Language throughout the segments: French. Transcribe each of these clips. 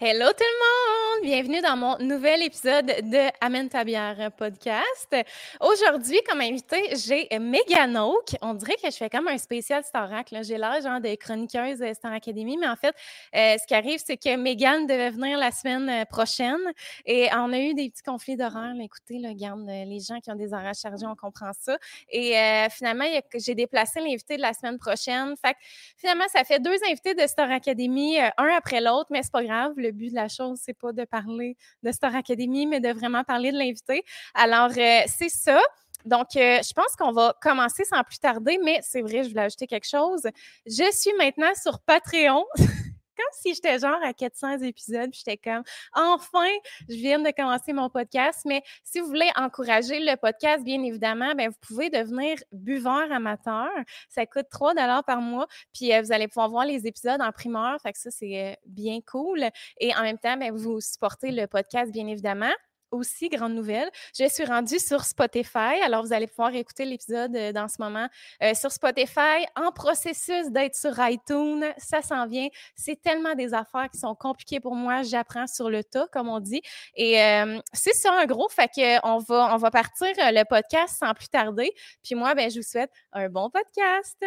Hello tout le monde! Bienvenue dans mon nouvel épisode de Amène ta bière podcast. Aujourd'hui, comme invité, j'ai Megan Oak. On dirait que je fais comme un spécial Starac. J'ai l'air genre de chroniqueuse Star Academy, mais en fait, euh, ce qui arrive, c'est que Megan devait venir la semaine euh, prochaine et on a eu des petits conflits d'horaire. Écoutez, garde, euh, les gens qui ont des horaires chargés, on comprend ça. Et finalement, j'ai déplacé l'invité de la semaine prochaine. Fait que, finalement, ça fait deux invités de Star Academy, un après l'autre, mais c'est pas grave but de la chose, c'est pas de parler de Star Academy, mais de vraiment parler de l'invité. Alors, euh, c'est ça. Donc, euh, je pense qu'on va commencer sans plus tarder, mais c'est vrai, je voulais ajouter quelque chose. Je suis maintenant sur Patreon. comme si j'étais genre à 400 épisodes, j'étais comme enfin, je viens de commencer mon podcast. Mais si vous voulez encourager le podcast, bien évidemment, bien, vous pouvez devenir buveur amateur. Ça coûte 3 par mois, puis euh, vous allez pouvoir voir les épisodes en primeur. Fait que ça, c'est euh, bien cool. Et en même temps, bien, vous supportez le podcast, bien évidemment aussi, grande nouvelle, je suis rendue sur Spotify. Alors, vous allez pouvoir écouter l'épisode euh, dans ce moment euh, sur Spotify en processus d'être sur iTunes. Ça s'en vient. C'est tellement des affaires qui sont compliquées pour moi. J'apprends sur le tas, comme on dit. Et euh, c'est ça, en gros. Fait qu'on va, on va partir le podcast sans plus tarder. Puis moi, ben, je vous souhaite un bon podcast.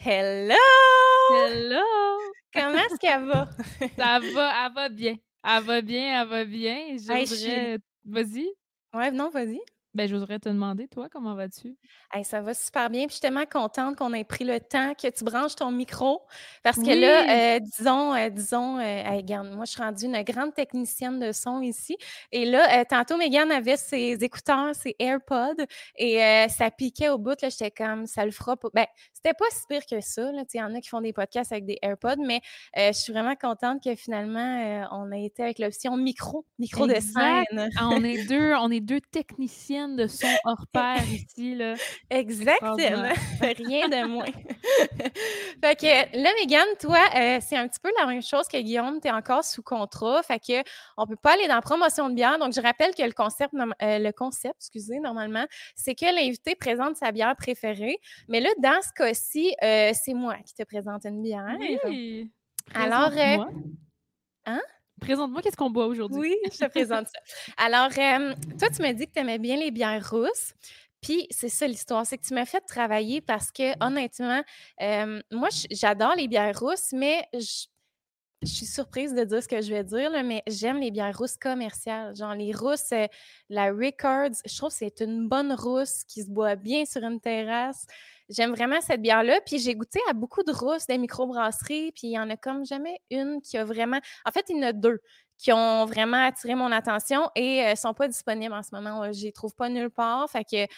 Hello! Hello! Comment est-ce qu'elle va? Ça va, elle va bien. Elle va bien, elle va bien. Je Vas-y. Ouais, non, vas-y. Ben, je voudrais te demander, toi, comment vas-tu? ça va super bien. Puis je suis tellement contente qu'on ait pris le temps que tu branches ton micro. Parce que là, euh, disons, euh, disons, euh, regarde, moi, je suis rendue une grande technicienne de son ici. Et là, tantôt, Megan avait ses écouteurs, ses AirPods, et ça piquait au bout. Là, j'étais comme, ça le fera pas. Ben, c'était pas si pire que ça. Il y en a qui font des podcasts avec des AirPods, mais je suis vraiment contente que finalement, on a été avec l'option micro, micro de scène. Ah, on est deux, on est deux techniciennes de son hors pair ici. Là. Exactement. Rien de moins. fait que là, Mégane, toi, euh, c'est un petit peu la même chose que Guillaume. Tu es encore sous contrat. Fait que on peut pas aller dans la promotion de bière. Donc, je rappelle que le concept, euh, le concept, excusez, normalement, c'est que l'invité présente sa bière préférée. Mais là, dans ce cas-ci, euh, c'est moi qui te présente une bière. Oui. Alors, hein? Présente-moi qu'est-ce qu'on boit aujourd'hui? Oui, je te présente ça. Alors, toi, tu m'as dit que tu aimais bien les bières rousses. Puis c'est ça l'histoire, c'est que tu m'as fait travailler parce que honnêtement, moi j'adore les bières rousses, mais je, suis surprise de dire ce que je vais dire, mais j'aime les bières rousses commerciales. Genre les rousses, euh, la Records, je trouve que c'est une bonne rousse qui se boit bien sur une terrasse. J'aime vraiment cette bière-là. Puis j'ai goûté à beaucoup de rousses des microbrasseries, puis il y en a comme jamais une qui a vraiment. En fait, il y en a deux qui ont vraiment attiré mon attention et ne euh, sont pas disponibles en ce moment. Je les trouve pas nulle part. C'est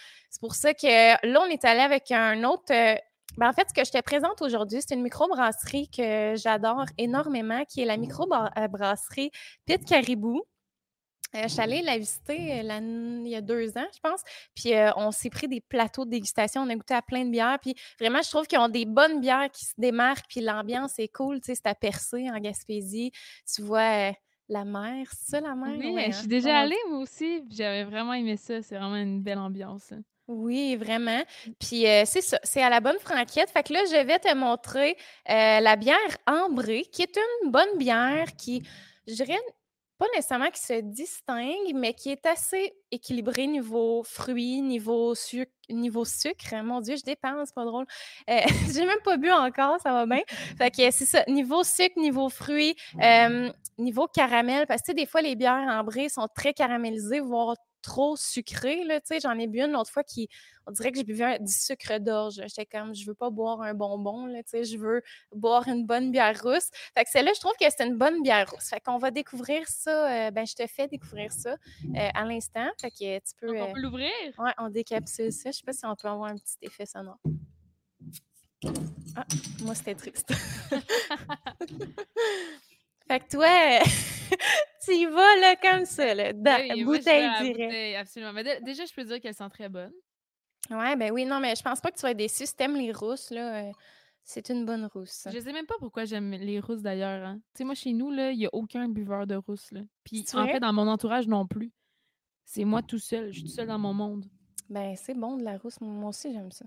pour ça que là, on est allé avec un autre. Euh, ben, en fait, ce que je te présente aujourd'hui, c'est une microbrasserie que j'adore énormément, qui est la microbrasserie Pit Caribou. Euh, je suis allée la visiter il y a deux ans, je pense. Puis on s'est pris des plateaux de dégustation. On a goûté à plein de bières. Puis vraiment, je trouve qu'ils ont des bonnes bières qui se démarquent. Puis l'ambiance est cool. Tu sais, c'est à percer en Gaspésie. Tu vois la mer, c'est ça la mer? Oui, je suis hein? déjà allée moi aussi, j'avais vraiment aimé ça, c'est vraiment une belle ambiance. Hein. Oui, vraiment. Puis euh, c'est ça, c'est à la bonne franquette. Fait que là, je vais te montrer euh, la bière ambrée, qui est une bonne bière qui, je dirais, pas nécessairement qui se distingue, mais qui est assez équilibrée niveau fruits, niveau sucre, niveau sucre. Mon Dieu, je dépense, pas drôle. Euh, j'ai même pas bu encore, ça va bien. Fait que c'est ça, niveau sucre, niveau fruits, euh, niveau caramel, parce que des fois, les bières ambrées sont très caramélisées, voire trop sucré. Là, j'en ai bu une l'autre fois qui, on dirait que j'ai bu du sucre d'orge. J'étais comme, je veux pas boire un bonbon, là, je veux boire une bonne bière rousse. Fait que celle-là, je trouve que c'est une bonne bière rousse. Fait qu'on va découvrir ça, euh, ben je te fais découvrir ça euh, à l'instant. Fait que tu peux... on peut euh, l'ouvrir? Ouais, on décapsule ça. Je sais pas si on peut avoir un petit effet sonore. Ah, moi, c'était triste. Fait que toi, tu y vas là, comme ça, là, dans, bouteille directe. absolument. Mais déjà, je peux dire qu'elle sent très bonne. Ouais, ben oui, non, mais je pense pas que tu vas être déçu. Si t'aimes les rousses, là, euh, C'est une bonne rousse. Je sais même pas pourquoi j'aime les rousses d'ailleurs. Hein. Tu sais, moi, chez nous, il n'y a aucun buveur de rousse. Là. Puis en fait, dans mon entourage non plus. C'est moi tout seul. Je suis tout seul dans mon monde. Ben, c'est bon de la rousse. Moi aussi, j'aime ça.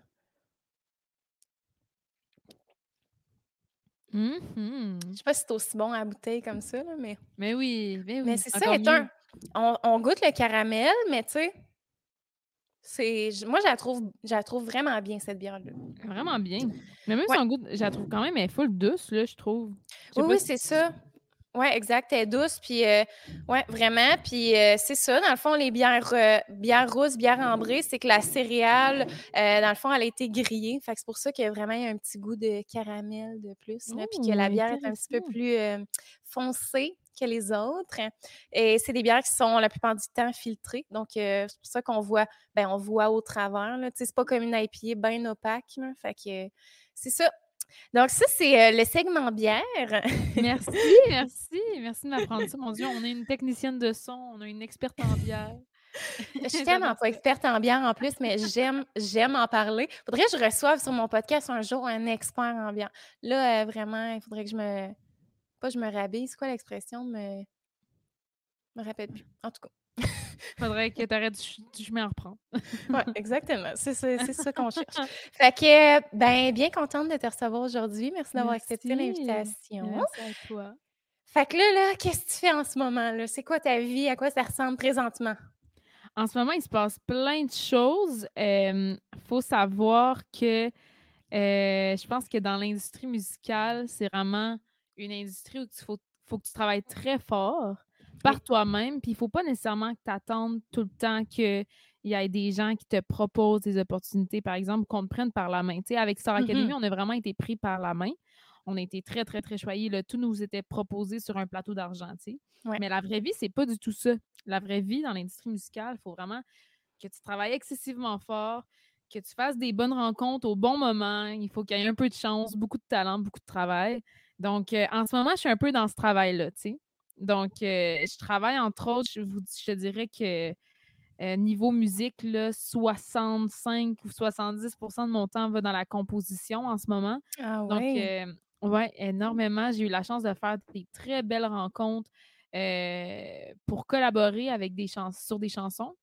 Mm Je sais pas si c'est aussi bon à la bouteille comme ça, là, mais. Mais oui, mais oui. Mais c'est ça, un... on, on, goûte le caramel, mais tu sais, c'est. Moi, je la trouve, je trouve vraiment bien, cette bière-là. Vraiment bien. Mais même si on goûte, je la trouve quand même, elle est full douce, là, je trouve. oui, oui, c'est ça. Oui, exact. Elle est douce, puis euh, ouais, vraiment. Puis euh, c'est ça, dans le fond, les bières, euh, bières rousses, bières ambrées, c'est que la céréale, dans le fond, elle a été grillée. Fait que c'est pour ça qu'il y a vraiment un petit goût de caramel de plus, puis que la bière est un petit peu plus foncée que les autres. Et c'est des bières qui sont la plupart du temps filtrées. Donc, c'est pour ça qu'on voit, ben, on voit au travers. C'est pas comme une IPA bien opaque. Fait que c'est ça. Donc, ça, c'est euh, le segment bière. merci, merci. Merci de m'apprendre ça. Mon Dieu, on est une technicienne de son, on a une experte en bière. Je suis tellement pas experte en bière en plus, mais j'aime, j'aime en parler. Faudrait que je reçoive sur mon podcast un jour un expert en bière. Là, euh, vraiment, il faudrait que je me. Pas je me rhabille. C'est quoi l'expression? Me... me rappelle plus. En tout cas. Faudrait que tu arrêtes du chemin à reprendre. oui, exactement. C'est ça, qu'on cherche. Fait que, ben, bien contente de te recevoir aujourd'hui. Merci d'avoir accepté l'invitation. Merci à toi. Fait que là, là qu'est-ce que tu fais en ce moment? là? C'est quoi ta vie? À quoi ça ressemble présentement? En ce moment, il se passe plein de choses. Il faut savoir que euh, je pense que dans l'industrie musicale, c'est vraiment une industrie où il faut, faut que tu travailles très fort par toi-même. Puis il ne faut pas nécessairement que tu attendes tout le temps qu'il y ait des gens qui te proposent des opportunités, par exemple, qu'on te prenne par la main. sais, avec Star Academy, mm-hmm. on a vraiment été pris par la main. On a été très, très, très choyés. Tout nous était proposé sur un plateau d'argent. Mais la vraie vie, c'est pas du tout ça. La vraie vie dans l'industrie musicale, il faut vraiment que tu travailles excessivement fort, que tu fasses des bonnes rencontres au bon moment. Il faut qu'il y ait un peu de chance, beaucoup de talent, beaucoup de travail. Donc, euh, en ce moment, je suis un peu dans ce travail-là, tu sais. Donc, euh, je travaille entre autres, je, vous, je dirais que euh, niveau musique, là, 65 ou 70% de mon temps va dans la composition en ce moment. Ah Donc, ouais, euh, énormément. J'ai eu la chance de faire des très belles rencontres pour collaborer avec des sur des chansons.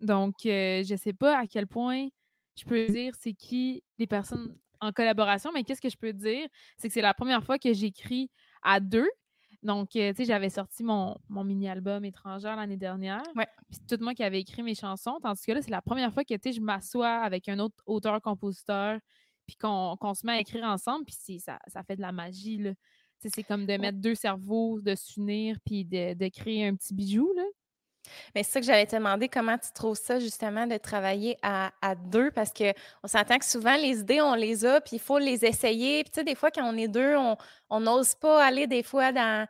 Donc, je ne sais pas à quel point je peux dire c'est qui les personnes en collaboration, mais qu'est-ce que je peux dire? C'est que c'est la première fois que j'écris à deux. Donc, euh, tu sais, j'avais sorti mon, mini-album étrangère l'année dernière. Ouais. Puis c'est tout moi qui avait écrit mes chansons. Tandis que là, c'est la première fois que, tu sais, je m'assois avec un autre auteur-compositeur, puis qu'on se met à écrire ensemble, puis ça, ça fait de la magie, là. C'est comme de mettre deux cerveaux, de s'unir, puis de, créer un petit bijou, là. Mais c'est ça que j'allais te demander, comment tu trouves ça justement de travailler à, deux? Parce qu'on s'entend que souvent les idées, on les a, puis il faut les essayer. Puis tu sais, des fois, quand on est deux, on n'ose pas aller des fois dans.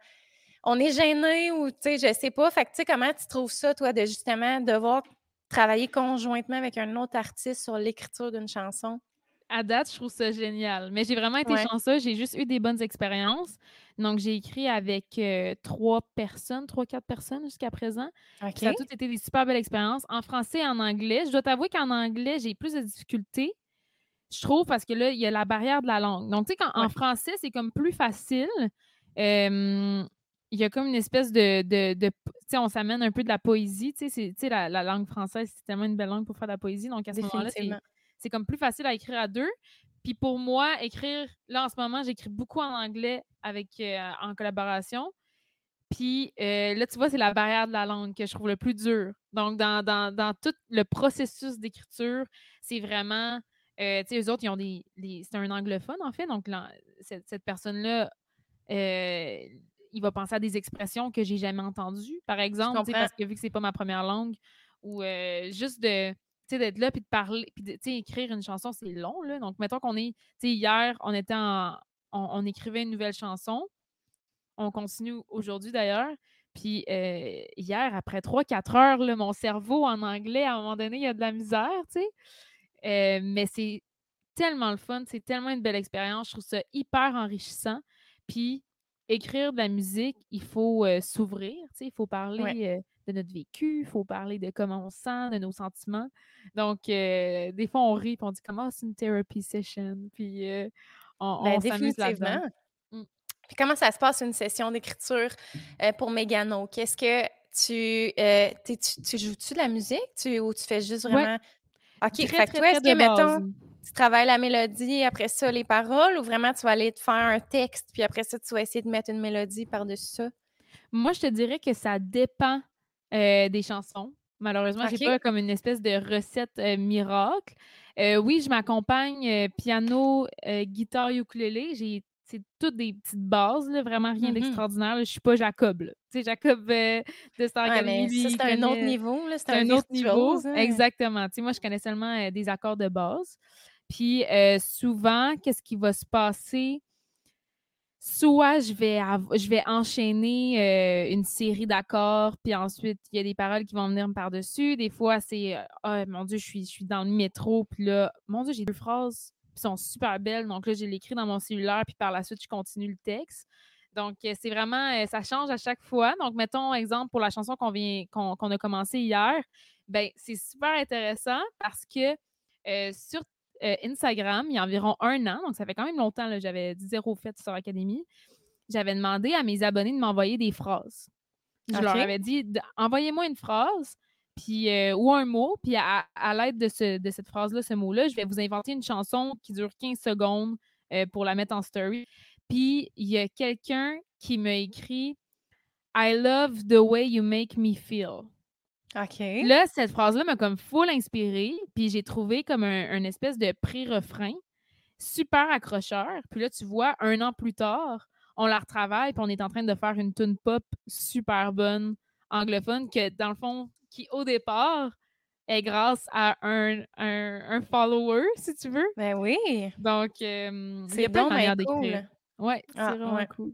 On est gêné ou tu sais, je sais pas. Fait que tu sais, comment tu trouves ça, toi, de justement devoir travailler conjointement avec un autre artiste sur l'écriture d'une chanson? À date, je trouve ça génial. Mais j'ai vraiment été chanceuse. J'ai juste eu des bonnes expériences. Donc, j'ai écrit avec euh, trois personnes, trois, quatre personnes jusqu'à présent. Ça a toutes été des super belles expériences en français et en anglais. Je dois t'avouer qu'en anglais, j'ai plus de difficultés, je trouve, parce que là, il y a la barrière de la langue. Donc, tu sais, en français, c'est comme plus facile. il y a comme une espèce de. tu sais, on s'amène un peu de la poésie. Tu sais, la, la, langue française, c'est tellement une belle langue pour faire de la poésie. Donc, à ce moment-là, c'est comme plus facile à écrire à deux. Puis pour moi, écrire, là en ce moment, j'écris beaucoup en anglais avec euh, en collaboration. Puis euh, là, tu vois, c'est la barrière de la langue que je trouve le plus dur. Donc, dans, tout le processus d'écriture, c'est vraiment. Euh, tu sais, eux autres, ils ont des. c'est un anglophone, en fait. Donc, cette, personne-là, il va penser à des expressions que j'ai jamais entendues, par exemple, parce que vu que c'est pas ma première langue, ou juste de d'être là puis de parler, puis écrire une chanson, c'est long, là. Donc, mettons qu'on est, tu sais, hier, on était en, on, écrivait une nouvelle chanson. On continue aujourd'hui d'ailleurs. Puis euh, hier, après 3-4 heures, là, mon cerveau en anglais, à un moment donné, il y a de la misère, tu sais. Euh, mais c'est tellement le fun, c'est tellement une belle expérience. Je trouve ça hyper enrichissant. Puis écrire de la musique, il faut euh, s'ouvrir, tu sais, il faut parler de notre vécu, il faut parler de comment on sent, de nos sentiments. Donc, euh, des fois, on rit on dit comment c'est une therapy session. Puis, euh, on, ben, s'amuse là-dedans. Mmh. Puis comment ça se passe une session d'écriture euh, pour Megano? Qu'est-ce que tu, euh, tu, joues-tu de la musique tu, ou tu fais juste vraiment? OK, fait toi, est-ce que, mettons, tu travailles la mélodie, après ça, les paroles, ou vraiment tu vas aller te faire un texte, puis après ça, tu vas essayer de mettre une mélodie par-dessus ça? Moi, je te dirais que ça dépend euh, des chansons. Malheureusement, j'ai pas comme une espèce de recette euh, miracle. Euh, oui, je m'accompagne piano, guitare, ukulélé. J'ai c'est toutes des petites bases, vraiment rien mmh d'extraordinaire. Je suis pas Jacob. Tu sais, Jacob de Star Academy. c'est un autre niveau. C'est un, autre niveau. Hein. Exactement. Tu sais, moi, je connais seulement des accords de base. Puis souvent, qu'est-ce qui va se passer? Soit je vais, je vais enchaîner euh, une série d'accords, puis ensuite, il y a des paroles qui vont venir par-dessus. Des fois, c'est Oh mon Dieu, je suis, je suis dans le métro, puis là, mon Dieu, j'ai deux phrases qui sont super belles. Donc là, je l'écris dans mon cellulaire, puis par la suite, je continue le texte. Donc, euh, c'est vraiment, ça change à chaque fois. Donc, mettons, exemple, pour la chanson qu'on vient qu'on a commencé hier, ben c'est super intéressant parce que sur euh, Instagram il y a environ un an, donc ça fait quand même longtemps, j'avais zéro fait sur l'Académie. J'avais demandé à mes abonnés de m'envoyer des phrases. Je leur avais dit envoyez-moi une phrase puis, euh, ou un mot, puis à, l'aide de, cette phrase-là, ce mot-là, je vais vous inventer une chanson qui dure 15 secondes euh, pour la mettre en story. Puis il y a quelqu'un qui m'a écrit I love the way you make me feel. Là, cette phrase-là m'a comme full inspirée, puis j'ai trouvé comme un, espèce de pré-refrain super accrocheur. Puis là, tu vois, un an plus tard, on la retravaille, puis on est en train de faire une tune pop super bonne anglophone que, dans le fond, qui au départ est grâce à un, un, follower, si tu veux. Ben oui. Donc, euh, c'est bon, manière d'écrire. Ouais, c'est ah, vraiment cool.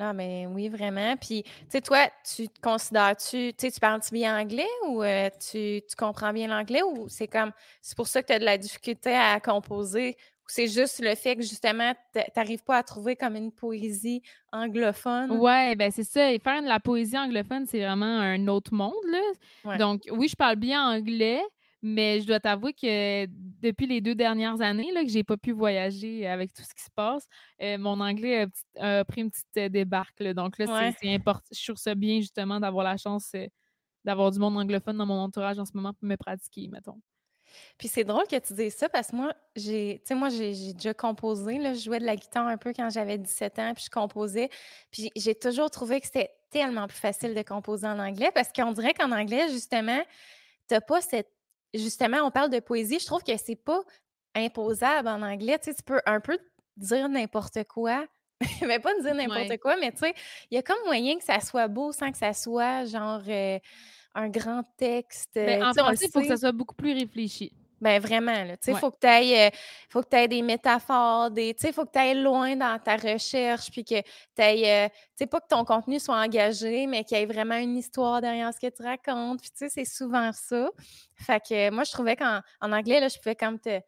Non, mais oui, vraiment. Puis, tu sais, toi, tu te considères-tu, tu sais, tu parles-tu bien anglais ou euh, tu, comprends bien l'anglais ou c'est comme, c'est pour ça que tu as de la difficulté à composer ou c'est juste le fait que justement, tu n'arrives pas à trouver comme une poésie anglophone? Ouais, ben c'est ça. Et faire de la poésie anglophone, c'est vraiment un autre monde, là. Donc, oui, je parle bien anglais, mais je dois t'avouer que depuis les deux dernières années là, que j'ai pas pu voyager avec tout ce qui se passe, euh, mon anglais a, pris une petite euh, débarque. Donc là, c'est important. Je trouve ça bien justement d'avoir la chance euh, d'avoir du monde anglophone dans mon entourage en ce moment pour me pratiquer, mettons. Puis c'est drôle que tu dises ça parce que moi, j'ai, moi, j'ai, déjà composé. Là, je jouais de la guitare un peu quand j'avais 17 ans, puis je composais. Puis j'ai toujours trouvé que c'était tellement plus facile de composer en anglais parce qu'on dirait qu'en anglais, justement, tu n'as pas cette justement, on parle de poésie. Je trouve que c'est pas imposable en anglais. Tu, sais, tu peux un peu dire n'importe quoi. mais pas dire n'importe quoi, mais tu sais, il y a comme moyen que ça soit beau sans que ça soit genre euh, un grand texte. Mais en français, il faut que ça soit beaucoup plus réfléchi. Ben vraiment, là. Tu sais, il faut que tu ailles, euh, faut que des métaphores, des, tu sais, faut que tu ailles loin dans ta recherche, puis que tu ailles, euh, tu sais, pas que ton contenu soit engagé, mais qu'il y ait vraiment une histoire derrière ce que tu racontes. Puis tu sais, c'est souvent ça. Fait que moi, je trouvais qu'en anglais, là, je pouvais comme te,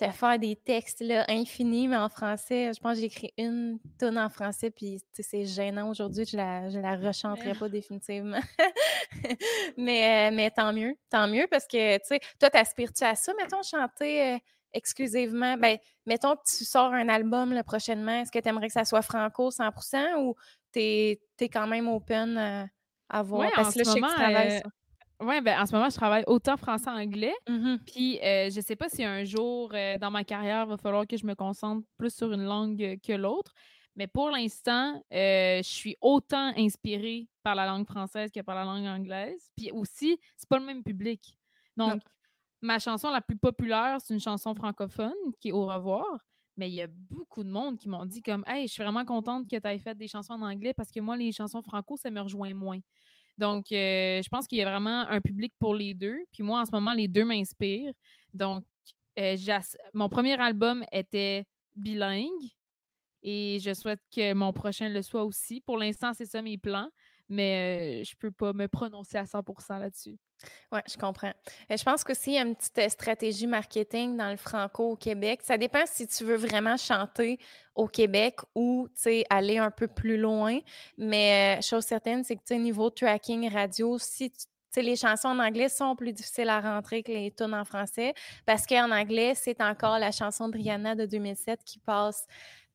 te faire des textes là, infinis, mais en français, je pense que j'ai écrit une tonne en français, puis c'est gênant aujourd'hui, je la, je la rechanterai pas définitivement. mais, euh, mais tant mieux, tant mieux, parce que, tu sais, toi, t'aspires-tu à ça, mettons, chanter euh, exclusivement? Ben, mettons que tu sors un album là, prochainement, est-ce que tu aimerais que ça soit franco 100% ou tu es, quand même open à, voir? Parce que là, je sais que tu travailles euh, ça. Oui, ben, en ce moment, je travaille autant français-anglais. Mmh puis, euh, je ne sais pas si un jour euh, dans ma carrière, il va falloir que je me concentre plus sur une langue que l'autre. Mais pour l'instant, euh, je suis autant inspirée par la langue française que par la langue anglaise. Puis aussi, c'est pas le même public. Donc, ma chanson la plus populaire, c'est une chanson francophone qui est Au revoir. Mais il y a beaucoup de monde qui m'ont dit comme Hey, je suis vraiment contente que tu aies fait des chansons en anglais parce que moi, les chansons franco, ça me rejoint moins. Donc, euh, je pense qu'il y a vraiment un public pour les deux. Puis moi, en ce moment, les deux m'inspirent. Donc, euh, mon premier album était bilingue et je souhaite que mon prochain le soit aussi. Pour l'instant, c'est ça mes plans, mais je ne peux pas me prononcer à 100% là-dessus. Oui, je comprends. Euh, je pense qu'aussi, il y a une petite stratégie marketing dans le franco au Québec. Ça dépend si tu veux vraiment chanter au Québec ou aller un peu plus loin. Mais chose certaine, c'est que niveau tracking radio, si tu les chansons en anglais sont plus difficiles à rentrer que les tunes en français parce qu'en anglais, c'est encore la chanson de Rihanna de 2007 qui passe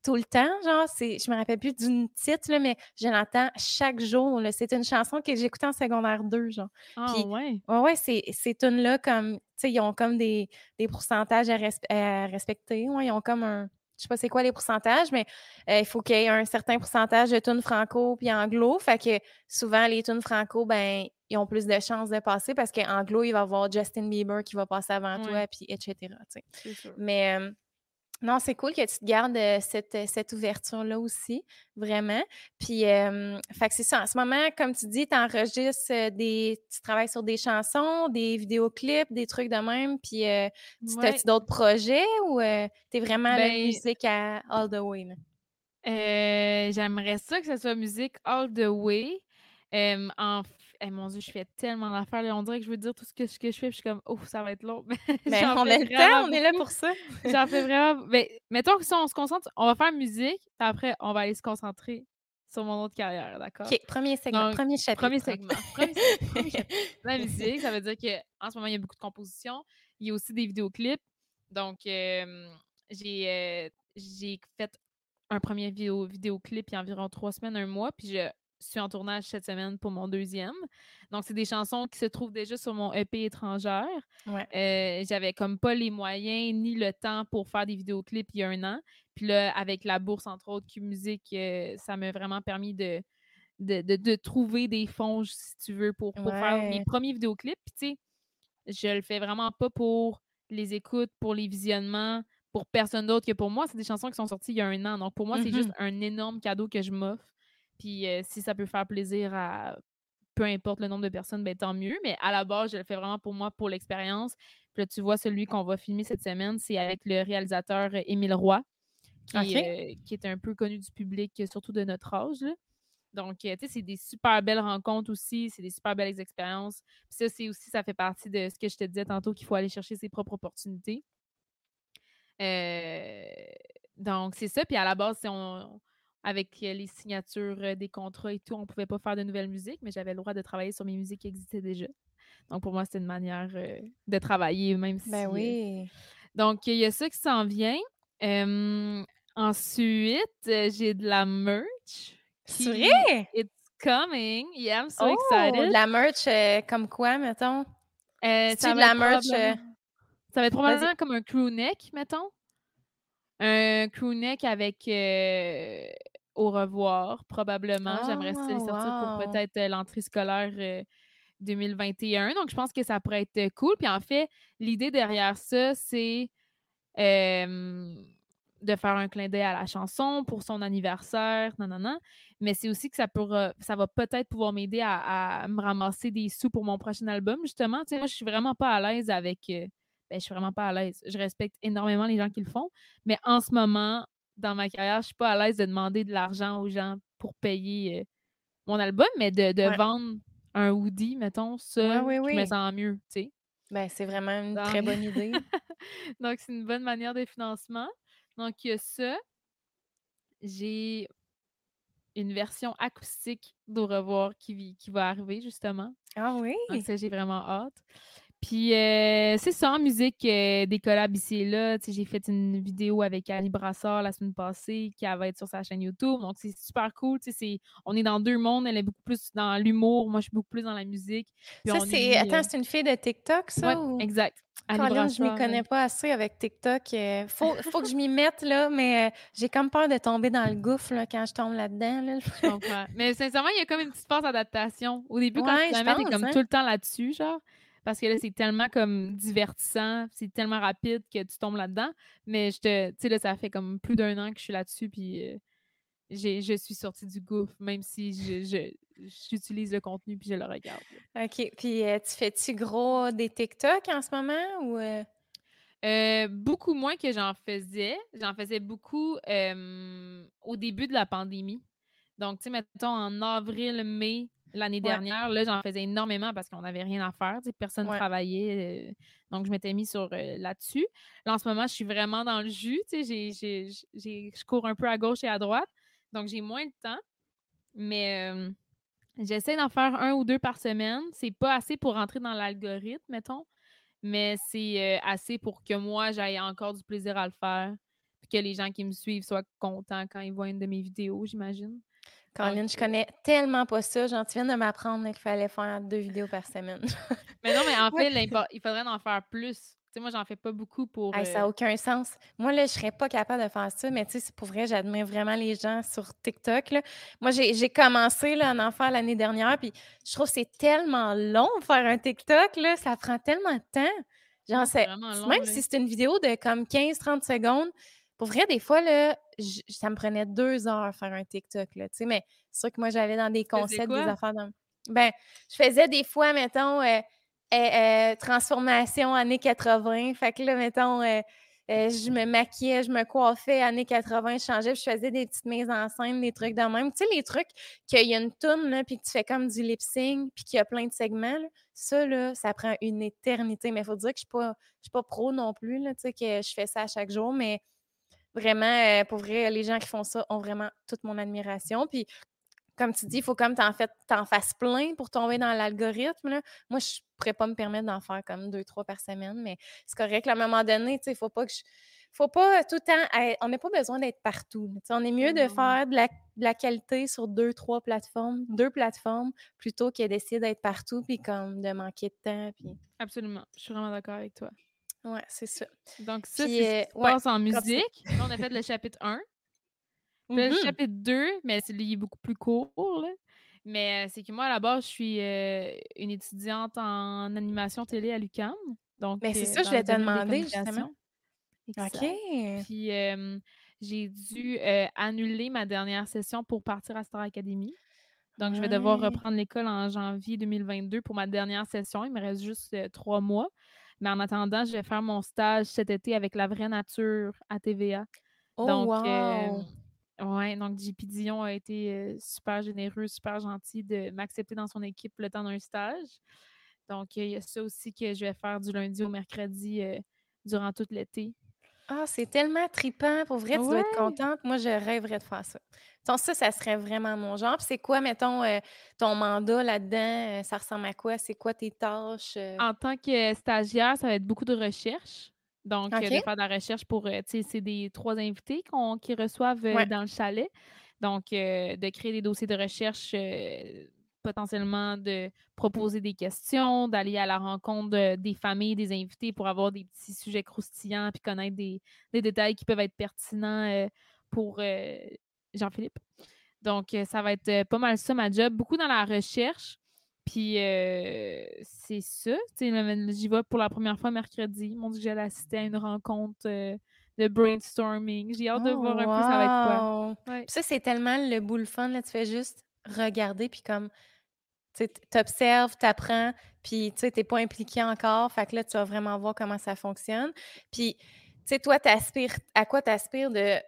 tout le temps, genre, c'est, je me rappelle plus d'une titre, mais je l'entends chaque jour. C'est une chanson que j'écoutais en secondaire 2, genre. Ah ouais? Ouais, ouais, c'est, ces tunes-là, comme, tu sais, ils ont comme des, des pourcentages à, respecter. Ouais, ils ont comme un, je sais pas c'est quoi les pourcentages, mais euh, il faut qu'il y ait un certain pourcentage de tunes franco puis anglo. Fait que souvent, les tunes franco, ben, ils ont plus de chances de passer parce qu'anglo, il va y avoir Justin Bieber qui va passer avant toi, puis etc. Mais euh, non, c'est cool que tu te gardes cette, cette ouverture-là aussi, vraiment. Puis, fait que c'est ça. En ce moment, comme tu dis, tu enregistres des. Tu travailles sur des chansons, des vidéoclips, des trucs de même. Puis, tu as d'autres projets ou tu es vraiment la ben musique à all the way? J'aimerais ça que ce soit musique all the way. en eh, mon Dieu, je fais tellement d'affaires. On dirait que je veux dire tout ce que, ce que je fais, puis je suis comme, oh, ça va être long. Mais on a le temps, on est là pour ça. J'en fais vraiment. Mais mettons que si on se concentre, on va faire musique, puis après, on va aller se concentrer sur mon autre carrière, d'accord? OK, premier segment, premier chapitre. Premier segment. Premier, La musique, ça veut dire qu'en ce moment, il y a beaucoup de compositions. Il y a aussi des vidéoclips. Donc, euh, j'ai fait un premier vidéo, vidéoclip il y a environ trois semaines, un mois, puis je suis en tournage cette semaine pour mon deuxième. Donc, c'est des chansons qui se trouvent déjà sur mon EP étrangère. Euh, j'avais comme pas les moyens ni le temps pour faire des vidéoclips il y a un an. Puis là, avec la bourse, entre autres, Q-Musique, euh, ça m'a vraiment permis de de, trouver des fonds, si tu veux, pour, faire mes premiers vidéoclips. Puis, tu sais, je le fais vraiment pas pour les écoutes, pour les visionnements, pour personne d'autre que pour moi. C'est des chansons qui sont sorties il y a un an. Donc, pour moi, c'est juste mm-hmm. un énorme cadeau que je m'offre. Puis si ça peut faire plaisir à peu importe le nombre de personnes, ben tant mieux. Mais à la base, je le fais vraiment pour moi, pour l'expérience. Puis là, tu vois, celui qu'on va filmer cette semaine, c'est avec le réalisateur Émile Roy, qui, est un peu connu du public, surtout de notre âge. Donc, tu sais, c'est des super belles rencontres aussi, c'est des super belles expériences. Puis ça, c'est aussi, ça fait partie de ce que je te disais tantôt, qu'il faut aller chercher ses propres opportunités. donc, c'est ça. Puis à la base, on, avec les signatures des contrats et tout, on ne pouvait pas faire de nouvelles musiques, mais j'avais le droit de travailler sur mes musiques qui existaient déjà. Donc, pour moi, c'était une manière de travailler, même si. Ben oui. donc, il y a ça qui s'en vient. ensuite, j'ai de la merch. C'est vrai? It's coming. Yeah, I'm so oh, excited. De la merch comme quoi, mettons? Euh, c'est de la merch. Ça va être probablement comme un crew neck, mettons. Un crew neck avec au revoir, probablement. J'aimerais sortir pour peut-être l'entrée scolaire 2021. Donc, je pense que ça pourrait être cool. Puis en fait, l'idée derrière ça, c'est de faire un clin d'œil à la chanson pour son anniversaire, non, non, non. Mais c'est aussi que ça, pourra, ça va peut-être pouvoir m'aider à, me ramasser des sous pour mon prochain album, justement. Tu sais, moi, je suis vraiment pas à l'aise avec. ben, je suis vraiment pas à l'aise. Je respecte énormément les gens qui le font. Mais en ce moment, dans ma carrière, je suis pas à l'aise de demander de l'argent aux gens pour payer euh, mon album, mais de, vendre un hoodie, mettons, ça, je me sens mieux, tu sais. Ben, c'est vraiment une très bonne idée. Donc, c'est une bonne manière de financement. Donc, il y a ça. J'ai une version acoustique d'Au revoir qui, qui va arriver, justement. Ah oui? Donc, ça, j'ai vraiment hâte. Puis euh, c'est ça, en musique, euh, des collabs ici et là. J'ai fait une vidéo avec Annie Brassard la semaine passée qui va être sur sa chaîne YouTube. Donc c'est super cool. on est dans deux mondes. Elle est beaucoup plus dans l'humour. Moi, je suis beaucoup plus dans la musique. ça, c'est. Attends, euh c'est une fille de TikTok, ça? Exact. Annie je ne m'y connais pas assez avec TikTok. Il faut, faut que je m'y mette, là, mais j'ai comme peur de tomber dans le gouffre quand je tombe là-dedans. Là. je comprends. Mais sincèrement, il y a comme une petite phase d'adaptation. Au début, quand tu la mets, comme hein. tout le temps là-dessus, genre. Parce que là, c'est tellement comme divertissant, c'est tellement rapide que tu tombes là-dedans. Mais je te, tu sais, là, ça fait comme plus d'un an que je suis là-dessus, puis euh, je suis sortie du gouffre, même si je, j'utilise le contenu puis je le regarde. OK. Puis euh, tu fais-tu gros des TikTok en ce moment ou. Euh? beaucoup moins que j'en faisais. J'en faisais beaucoup au début de la pandémie. Donc, tu sais, mettons en avril, mai, L'année dernière, là, j'en faisais énormément parce qu'on n'avait rien à faire. Personne ne travaillait. Euh, donc, je m'étais mis sur euh, là-dessus. Là, en ce moment, je suis vraiment dans le jus. Je cours un peu à gauche et à droite. Donc, j'ai moins de temps. Mais J'essaie d'en faire un ou deux par semaine. C'est pas assez pour rentrer dans l'algorithme, mettons, mais c'est assez pour que moi, j'aille encore du plaisir à le faire. Puis que les gens qui me suivent soient contents quand ils voient une de mes vidéos, j'imagine. Caroline, je connais tellement pas ça. Genre, tu viens de m'apprendre qu'il fallait faire deux vidéos par semaine. mais non, mais en fait, il faudrait en faire plus moi, j'en fais pas beaucoup pour. Ça n'a euh, aucun sens. Moi, là, je serais pas capable de faire ça, mais tu sais, pour vrai, j'admire vraiment les gens sur TikTok. Moi, j'ai commencé là, en faire l'année dernière, puis je trouve que c'est tellement long de faire un TikTok, là, ça prend tellement de temps. Genre, c'est même si c'est une vidéo de comme 15-30 secondes, pour vrai, des fois, là, ça me prenait deux heures faire un TikTok, là, tu sais, mais c'est sûr que moi, j'allais dans des concepts, des affaires dans... Ben, je faisais des fois, mettons, euh, euh, transformation années 80. Fait que là, mettons, euh, je me maquillais, je me coiffais années 80, je changeais, je faisais des petites mises en scène, des trucs de même. Tu sais, les trucs qu'il y a une toune, puis que tu fais comme du lip sync, puis qu'il y a plein de segments, ça, là, ça prend une éternité. Mais il faut dire que je ne suis, pas pro non plus, là, tu sais, que je fais ça chaque jour, mais vraiment, pour vrai, les gens qui font ça ont vraiment toute mon admiration. Puis comme tu dis, il faut comme t'en, fait, t'en fasses plein pour tomber dans l'algorithme. Moi, je pourrais pas me permettre d'en faire comme deux, trois par semaine, mais c'est correct. À un moment donné, il faut pas que je. Faut pas tout le temps. On n'a pas besoin d'être partout. on est mieux de faire de la, qualité sur deux, trois plateformes, deux plateformes, plutôt que d'essayer d'être partout puis comme de manquer de temps. Puis... Absolument. Je suis vraiment d'accord avec toi. Ouais, c'est ça. Donc, ça, c'est euh, passe en musique. on a fait le chapitre 1. Le mmh chapitre 2, mais c'est beaucoup plus court, là. Mais c'est que moi, à la base, je suis une étudiante en animation télé à l'UQAM. Donc, mais c'est ça, je vais te demander, justement. OK. Puis, j'ai dû annuler ma dernière session pour partir à Star Academy. Donc, je vais devoir reprendre l'école en janvier 2022 pour ma dernière session. Il me reste juste trois mois. Mais en attendant, je vais faire mon stage cet été avec la vraie nature à TVA. Oh, Donc, wow. Oui, donc JP Dion a été super généreux, super gentil de m'accepter dans son équipe le temps d'un stage. Donc, il y a ça aussi que je vais faire du lundi au mercredi durant tout l'été. Ah, c'est tellement trippant. Pour vrai, tu dois être contente. Moi, je rêverais de faire ça. Donc, ça, ça serait vraiment mon genre. Puis c'est quoi, mettons, ton mandat là-dedans? ça ressemble à quoi? C'est quoi tes tâches? En tant que stagiaire, ça va être beaucoup de recherche. Donc, euh, de faire de la recherche pour, euh, tu sais, c'est des trois invités qu'on, qui reçoivent euh, dans le chalet. Donc, de créer des dossiers de recherche, potentiellement de proposer des questions, d'aller à la rencontre des familles, des invités pour avoir des petits sujets croustillants puis connaître des, des détails qui peuvent être pertinents pour Jean-Philippe. Donc, ça va être pas mal ça, ma job. Beaucoup dans la recherche. Puis c'est ça. J'y vais pour la première fois mercredi. Mon Dieu, j'allais assister à une rencontre de brainstorming. J'ai hâte de voir un peu ça va être quoi. Ça, c'est tellement le boule fun. Là, tu fais juste regarder, puis comme tu observes, tu apprends, puis tu n'es pas impliqué encore. Fait que là, tu vas vraiment voir comment ça fonctionne. Puis, tu sais, toi, à quoi tu aspires de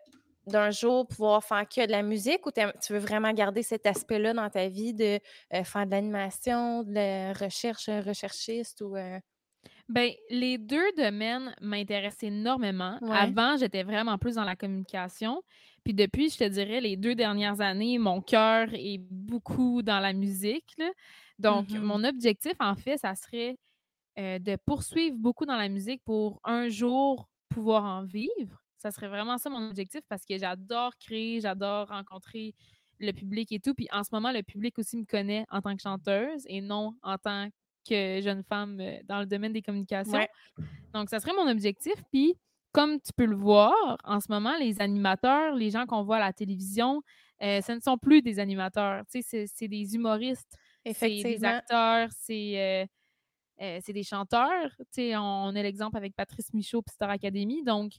d'un jour pouvoir faire que de la musique ou tu veux vraiment garder cet aspect-là dans ta vie de euh, faire de l'animation, de la recherche, euh, recherchiste ou. Euh? Ben, les deux domaines m'intéressent énormément. Avant, j'étais vraiment plus dans la communication. Puis depuis, je te dirais, les deux dernières années, mon cœur est beaucoup dans la musique. Donc, mm-hmm. mon objectif, en fait, ça serait de poursuivre beaucoup dans la musique pour un jour pouvoir en vivre. Ça serait vraiment ça mon objectif parce que j'adore créer, j'adore rencontrer le public et tout. Puis en ce moment, le public aussi me connaît en tant que chanteuse et non en tant que jeune femme euh, dans le domaine des communications. Donc, ça serait mon objectif. Puis, comme tu peux le voir, en ce moment, les animateurs, les gens qu'on voit à la télévision, euh, ce ne sont plus des animateurs. Tu sais, c'est des humoristes, c'est des acteurs, c'est euh, des chanteurs. Tu sais, on, a l'exemple avec Patrice Michaud et Star Academy. Donc,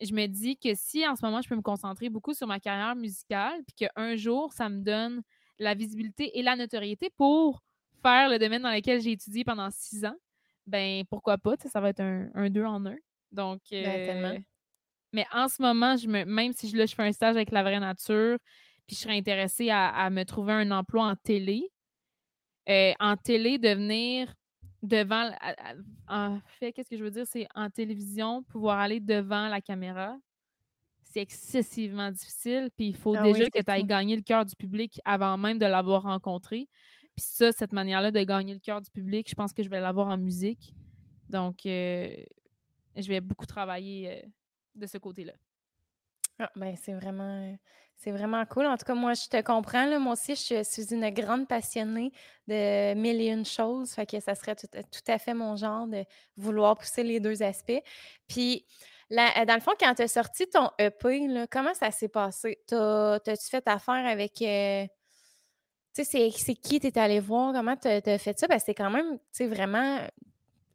je me dis que si en ce moment, je peux me concentrer beaucoup sur ma carrière musicale, puis qu'un jour, ça me donne la visibilité et la notoriété pour faire le domaine dans lequel j'ai étudié pendant six ans, ben pourquoi pas, ça va être un, deux en un. Donc, ben, euh, mais en ce moment, je me, même si je, là, je fais un stage avec la vraie nature, puis je serais intéressée à, me trouver un emploi en télé, euh, en télé, devenir devant. En fait, qu'est-ce que je veux dire? C'est en télévision, pouvoir aller devant la caméra. c'est excessivement difficile. Puis il faut ah déjà que tu ailles gagner le cœur du public avant même de l'avoir rencontré. Puis ça, cette manière-là de gagner le cœur du public, je pense que je vais l'avoir en musique. Donc, euh, je vais beaucoup travailler euh, de ce côté-là. Ah, ben c'est vraiment, c'est vraiment cool. En tout cas, moi, je te comprends. Là. Moi aussi, je suis une grande passionnée de mille et une choses. Fait que ça serait tout, à fait mon genre de vouloir pousser les deux aspects. Puis, dans le fond, quand tu as sorti ton EP, là, comment ça s'est passé? T'as-tu fait affaire avec. Euh, tu sais, c'est qui t'es allé voir? Comment tu as, fait ça? Que c'est quand même, tu sais, vraiment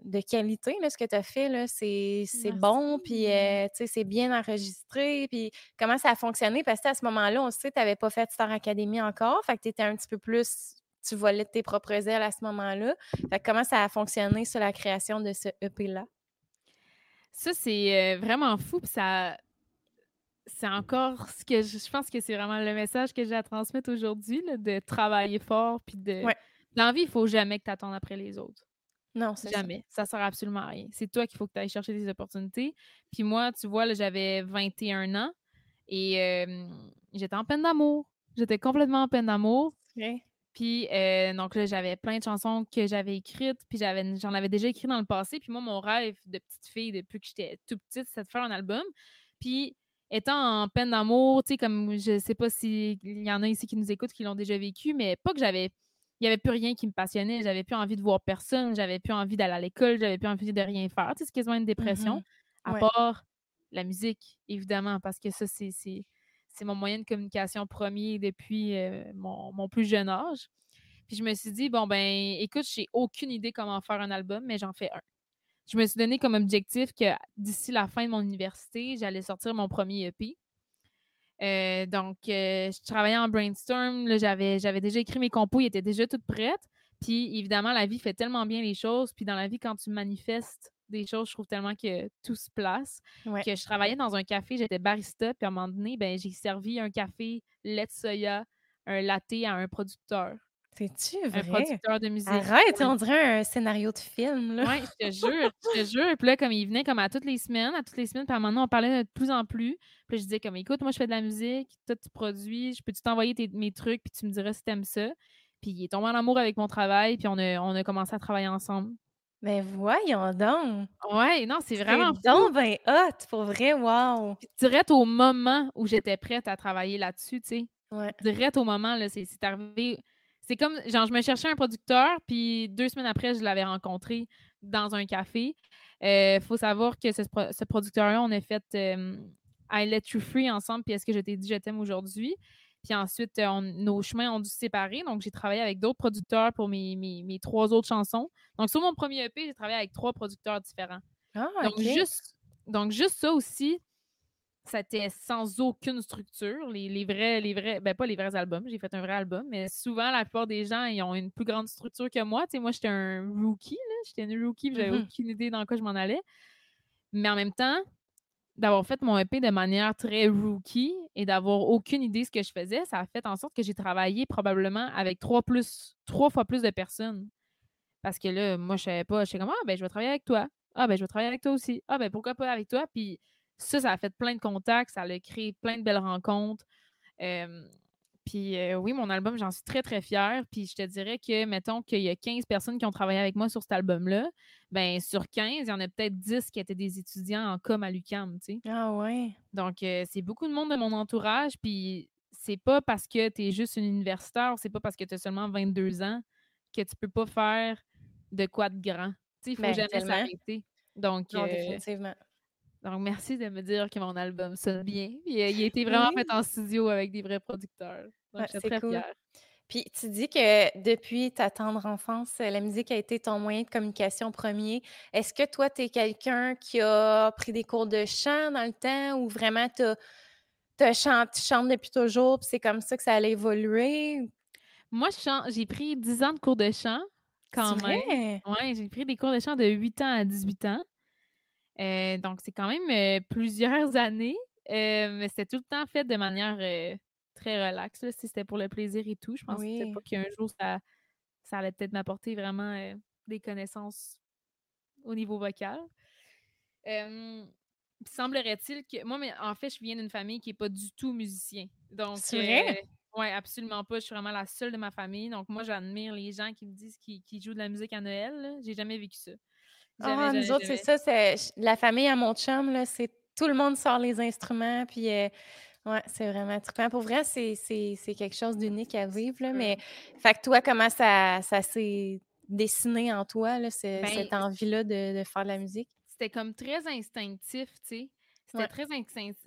de qualité, là, ce que tu as fait, là, c'est, bon, puis euh, c'est bien enregistré, puis comment ça a fonctionné, parce que à ce moment-là, on sait que tu n'avais pas fait Star Academy encore, fait que tu étais un petit peu plus, tu volais de tes propres ailes à ce moment-là. Fait que comment ça a fonctionné sur la création de ce EP-là? Ça, c'est euh, vraiment fou, puis ça... C'est encore ce que je, pense que c'est vraiment le message que j'ai à transmettre aujourd'hui, de travailler fort, puis de... Dans la vie, il ne faut jamais que tu attendes après les autres. Non, c'est Jamais. Ça. sert absolument à rien. C'est toi qu'il faut que tu ailles chercher des opportunités. Puis moi, tu vois, j'avais 21 ans et j'étais en peine d'amour. J'étais complètement en peine d'amour. Puis euh, donc là, j'avais plein de chansons que j'avais écrites, puis j'avais, j'en avais déjà écrit dans le passé. Puis moi, mon rêve de petite fille depuis que j'étais toute petite, c'était de faire un album. Puis étant en peine d'amour, tu sais, comme je sais pas s'il y en a ici qui nous écoutent qui l'ont déjà vécu, mais pas que j'avais il n'y avait plus rien qui me passionnait. J'avais plus envie de voir personne. J'avais plus envie d'aller à l'école. J'avais plus envie de rien faire. Tu sais, c'est quasiment une dépression. Mmh à part la musique, évidemment, parce que ça, c'est, mon moyen de communication premier depuis euh, mon, plus jeune âge. Puis je me suis dit, bon, ben, écoute, j'ai aucune idée comment faire un album, mais j'en fais un. Je me suis donné comme objectif que d'ici la fin de mon université, j'allais sortir mon premier EP. Euh, donc, euh, je travaillais en brainstorm. J'avais, j'avais déjà écrit mes compos, ils étaient déjà toutes prêtes. Puis, évidemment, la vie fait tellement bien les choses. Puis, dans la vie, quand tu manifestes des choses, je trouve tellement que tout se place. Que je travaillais dans un café, j'étais barista. Puis, à un moment donné, ben, j'ai servi un café lait soya, un latte à un producteur. C'est-tu vrai? Un producteur de musique. Arrête, on dirait un scénario de film, là. Oui, je te jure, je te jure. Puis là, comme il venait comme à toutes les semaines, à toutes les semaines, puis à un moment donné, on parlait de plus en plus. Puis je disais comme, écoute, moi, je fais de la musique, toi, tu produis, je peux-tu t'envoyer mes trucs, puis tu me diras si t'aimes ça? Puis il est tombé en amour avec mon travail, puis on a, on a commencé à travailler ensemble. Mais voyons donc! Ouais, non, c'est vraiment C'est donc ben hot, pour vrai, wow! Puis direct au moment où j'étais prête à travailler là-dessus, tu sais. Ouais. Direct au moment, là, c'est arrivé c'est comme, genre, je me cherchais un producteur, puis deux semaines après, je l'avais rencontré dans un café. Il euh, faut savoir que ce, producteur-là, on a fait euh, I Let You Free ensemble, puis Est-ce que je t'ai dit je t'aime aujourd'hui? Puis ensuite, euh, nos chemins ont dû se séparer. Donc, j'ai travaillé avec d'autres producteurs pour mes, mes, trois autres chansons. Donc, sur mon premier EP, j'ai travaillé avec trois producteurs différents. Ah, donc, juste, donc, juste ça aussi, c'était sans aucune structure. Les, vrais, les vrais, ben pas les vrais albums, j'ai fait un vrai album, mais souvent, la plupart des gens, ils ont une plus grande structure que moi. Tu sais, moi, j'étais un rookie, J'étais une rookie, j'avais mmh aucune idée dans quoi je m'en allais. Mais en même temps, d'avoir fait mon EP de manière très rookie et d'avoir aucune idée de ce que je faisais, ça a fait en sorte que j'ai travaillé probablement avec trois, plus, trois fois plus de personnes. Parce que là, moi, je savais pas. Je suis comme, ah, ben, je vais travailler avec toi. Ah, ben, je vais travailler avec toi aussi. Ah, ben, pourquoi pas avec toi? Puis ça, ça a fait plein de contacts, ça a créé plein de belles rencontres. puis oui, mon album, j'en suis très, très fière. Puis je te dirais que, mettons qu'il y a 15 personnes qui ont travaillé avec moi sur cet album-là, ben sur 15, il y en a peut-être 10 qui étaient des étudiants en com à l'UQAM, tu sais. Ah ouais. Donc, c'est beaucoup de monde de mon entourage. Puis c'est pas parce que tu es juste une universitaire, c'est pas parce que tu as seulement 22 ans que tu peux pas faire de quoi de grand. Tu sais, il faut ben, jamais s'arrêter. Donc, non, définitivement. Donc, merci de me dire que mon album sonne bien. Il a, été vraiment fait en studio avec des vrais producteurs. Donc, je suis très fière. Puis tu dis que depuis ta tendre enfance, la musique a été ton moyen de communication premier. Est-ce que toi, tu es quelqu'un qui a pris des cours de chant dans le temps ou vraiment tu chantes, chantes depuis toujours puis c'est comme ça que ça allait évoluer? Moi, j'ai pris 10 ans de cours de chant quand même. Oui, j'ai pris des cours de chant de 8 ans à 18 ans. Euh, donc, c'est quand même euh, plusieurs années, euh, mais c'était tout le temps fait de manière très relaxe, si c'était pour le plaisir et tout. Je pense pas qu'un jour, ça, ça allait peut-être m'apporter vraiment des connaissances au niveau vocal. semblerait-il que. Moi, mais en fait, je viens d'une famille qui n'est pas du tout musicien. Donc. C'est vrai? Oui, absolument pas. Je suis vraiment la seule de ma famille. Donc, moi, j'admire les gens qui me disent qu'ils jouent de la musique à Noël. J'ai jamais vécu ça. Ah, nous autres, c'est ça. C'est la famille à mon chum, là, c'est tout le monde sort les instruments. Puis, euh, ouais, c'est vraiment trippant. Pour vrai, c'est quelque chose d'unique à vivre. Là, mais, fait que toi, comment ça, ça s'est dessiné en toi, là, ben cette envie-là de, de faire de la musique? C'était comme très instinctif, tu sais. C'était très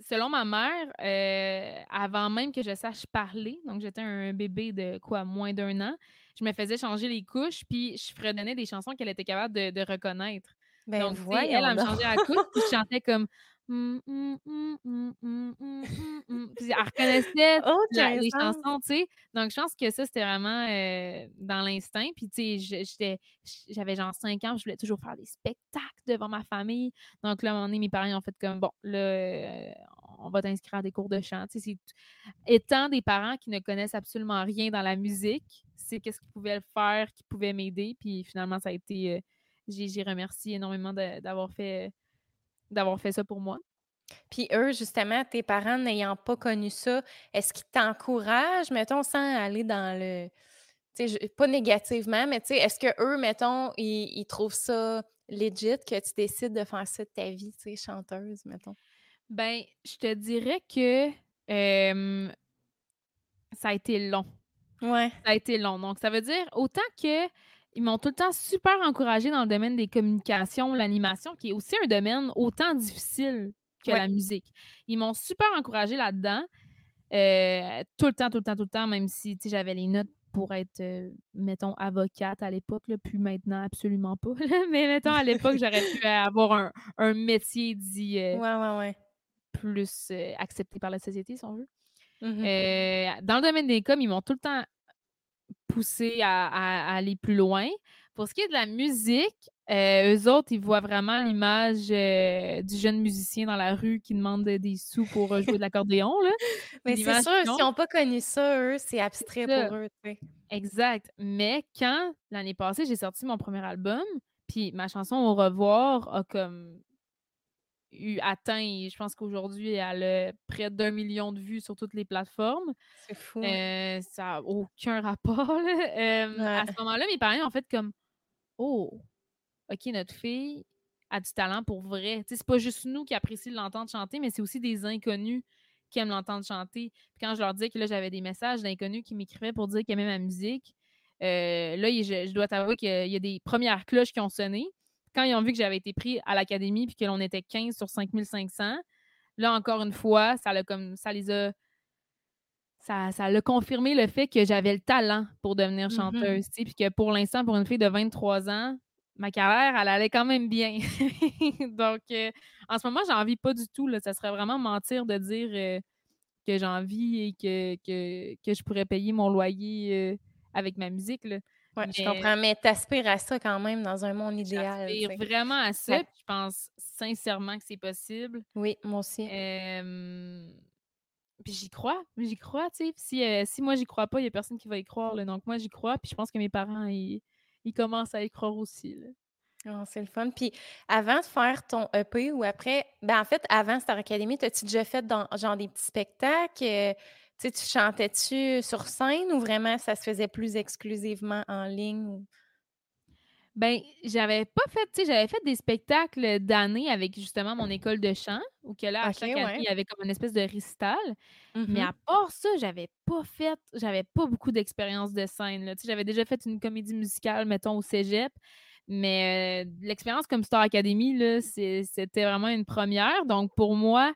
Selon ma mère, euh, avant même que je sache parler, donc j'étais un bébé de quoi, moins d'un an, je me faisais changer les couches, puis je fredonnais des chansons qu'elle était capable de, reconnaître. Ben, donc, elle, elle, me changeait la couche, puis je chantais comme Mmh, mmh, mmh, puis elle reconnaissait oh, les chansons, tu sais. Donc, je pense que ça, c'était vraiment euh, dans l'instinct. Puis, tu sais, j'avais genre 5 ans, je voulais toujours faire des spectacles devant ma famille. Donc, là, à un moment donné, mes parents ont fait comme, bon, là, euh, on va t'inscrire à des cours de chant. Tu sais, étant des parents qui ne connaissent absolument rien dans la musique, qu'est-ce qu'ils pouvaient faire, qui pouvait m'aider. Puis, finalement, ça a été... Euh, j'ai remercié énormément d'avoir fait d'avoir fait ça pour moi. Puis eux, justement, tes parents n'ayant pas connu ça, est-ce qu'ils t'encouragent, mettons, sans aller dans le. sais, pas négativement, mais est-ce que eux, mettons, ils, trouvent ça legit que tu décides de faire ça de ta vie, tu sais, chanteuse, mettons? Ben, je te dirais que ça a été long. Ouais. Ça a été long. Donc, ça veut dire autant que ils m'ont tout le temps super encouragé dans le domaine des communications, l'animation, qui est aussi un domaine autant difficile que la musique. Ils m'ont super encouragé là-dedans. Euh, tout le temps, tout le temps, tout le temps, même si j'avais les notes pour être, euh, mettons, avocate à l'époque, puis maintenant, absolument pas. Mais mettons, à l'époque, j'aurais pu avoir un, métier dit euh, plus accepté par la société, si on veut. Mm-hmm. dans le domaine des coms, ils m'ont tout le temps poussé à, aller plus loin. Pour ce qui est de la musique, euh, eux autres, ils voient vraiment l'image euh, du jeune musicien dans la rue qui demande des sous pour jouer de l'accordéon. Mais c'est sûr, s'ils n'ont pas connu ça, eux, c'est abstrait pour eux. Exact. Mais quand, l'année passée, j'ai sorti mon premier album, puis ma chanson Au revoir a comme eu atteint, je pense qu'aujourd'hui, elle a près d'un million de vues sur toutes les plateformes. C'est fou. Euh, ça n'a aucun rapport. Euh, à ce moment-là, mes parents ont fait comme Oh, OK, notre fille a du talent pour vrai. C'est pas juste nous qui apprécions l'entendre chanter, mais c'est aussi des inconnus qui aiment l'entendre chanter. Puis quand je leur disais que là, j'avais des messages d'inconnus qui m'écrivaient pour dire qu'ils aimaient ma musique, euh, là, je, je dois t'avouer qu'il y a des premières cloches qui ont sonné quand ils ont vu que j'avais été pris à l'académie puis que l'on était 15 sur 5500, là, encore une fois, ça, a comme, ça les a. Ça, ça a confirmé le fait que j'avais le talent pour devenir mm-hmm. chanteuse, puis que pour l'instant, pour une fille de 23 ans, ma carrière, elle allait quand même bien. Donc, euh, en ce moment, j'en envie pas du tout. Là. Ça serait vraiment mentir de dire euh, que j'ai envie et que, que, je pourrais payer mon loyer euh, avec ma musique. Là. Oui, je comprends, mais tu aspires à ça quand même dans un monde idéal. J'aspire vraiment à ça, je pense sincèrement que c'est possible. Oui, moi aussi. puis j'y crois, j'y crois, tu sais. Si, euh, si moi j'y crois pas, il n'y a personne qui va y croire. Là. Donc moi j'y crois, puis je pense que mes parents, ils, commencent à y croire aussi. Oh, c'est le fun. Puis avant de faire ton EP ou après, ben en fait, avant Star Academy, as-tu déjà fait dans, genre des petits spectacles? Euh, tu chantais-tu sur scène ou vraiment ça se faisait plus exclusivement en ligne? Ben, j'avais pas fait, tu sais, j'avais fait des spectacles d'année avec justement mon école de chant, où que là, à chaque année, il y avait comme une espèce de récital. Mais mmh à part ça, j'avais pas fait, j'avais pas beaucoup d'expérience de scène. Tu sais, j'avais déjà fait une comédie musicale, mettons, au cégep. Mais euh, l'expérience comme Star Academy, là, c'était vraiment une première. Donc, pour moi,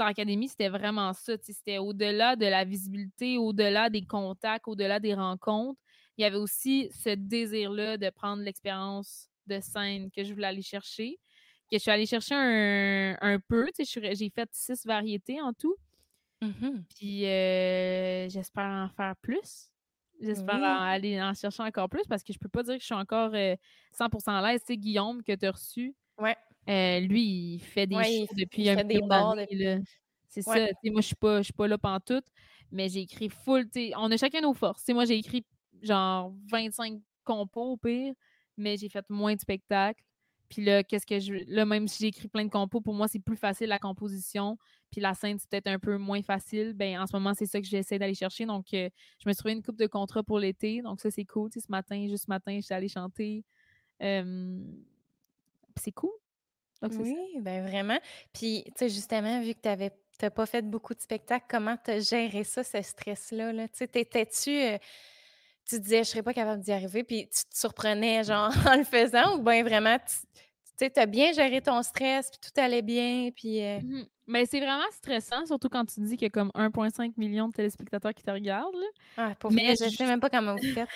Star Academy, c'était vraiment ça. C'était au-delà de la visibilité, au-delà des contacts, au-delà des rencontres. Il y avait aussi ce désir-là de prendre l'expérience de scène que je voulais aller chercher, que je suis allée chercher un, peu. J'ai fait six variétés en tout. Mm-hmm. Puis euh, j'espère en faire plus. J'espère aller en chercher encore plus parce que je peux pas dire que je suis encore 100% euh, à l'aise. C'est Guillaume que tu as reçu. Ouais. Euh, lui, il fait des choses depuis un des C'est ça. Moi, je suis pas, suis pas là tout, mais j'ai écrit full. On a chacun nos forces. moi, j'ai écrit genre 25 compos au pire, mais j'ai fait moins de spectacles. Puis là, qu'est-ce que je. Là, même si j'ai écrit plein de compos, pour moi, c'est plus facile la composition. Puis la scène, c'est peut-être un peu moins facile. Ben, en ce moment, c'est ça que j'essaie d'aller chercher. Donc, euh, je me suis trouvé une coupe de contrat pour l'été. Donc, ça, c'est cool. ce matin, juste ce matin, je suis allée chanter. c'est cool. oui, ben vraiment. Puis, tu sais, justement, vu que tu n'avais pas fait beaucoup de spectacles, comment tu as géré ça, ce stress-là? Là? Tu sais, t'étais-tu. Euh, tu disais, je serais pas capable d'y arriver, puis tu te surprenais, genre, en le faisant, ou bien vraiment, tu as bien géré ton stress, puis tout allait bien, puis... Euh? Mmh Mais c'est vraiment stressant, surtout quand tu dis qu'il y a comme 1,5 million de téléspectateurs qui te regardent. Là. Ah, pour Mais je sais même pas comment vous faites.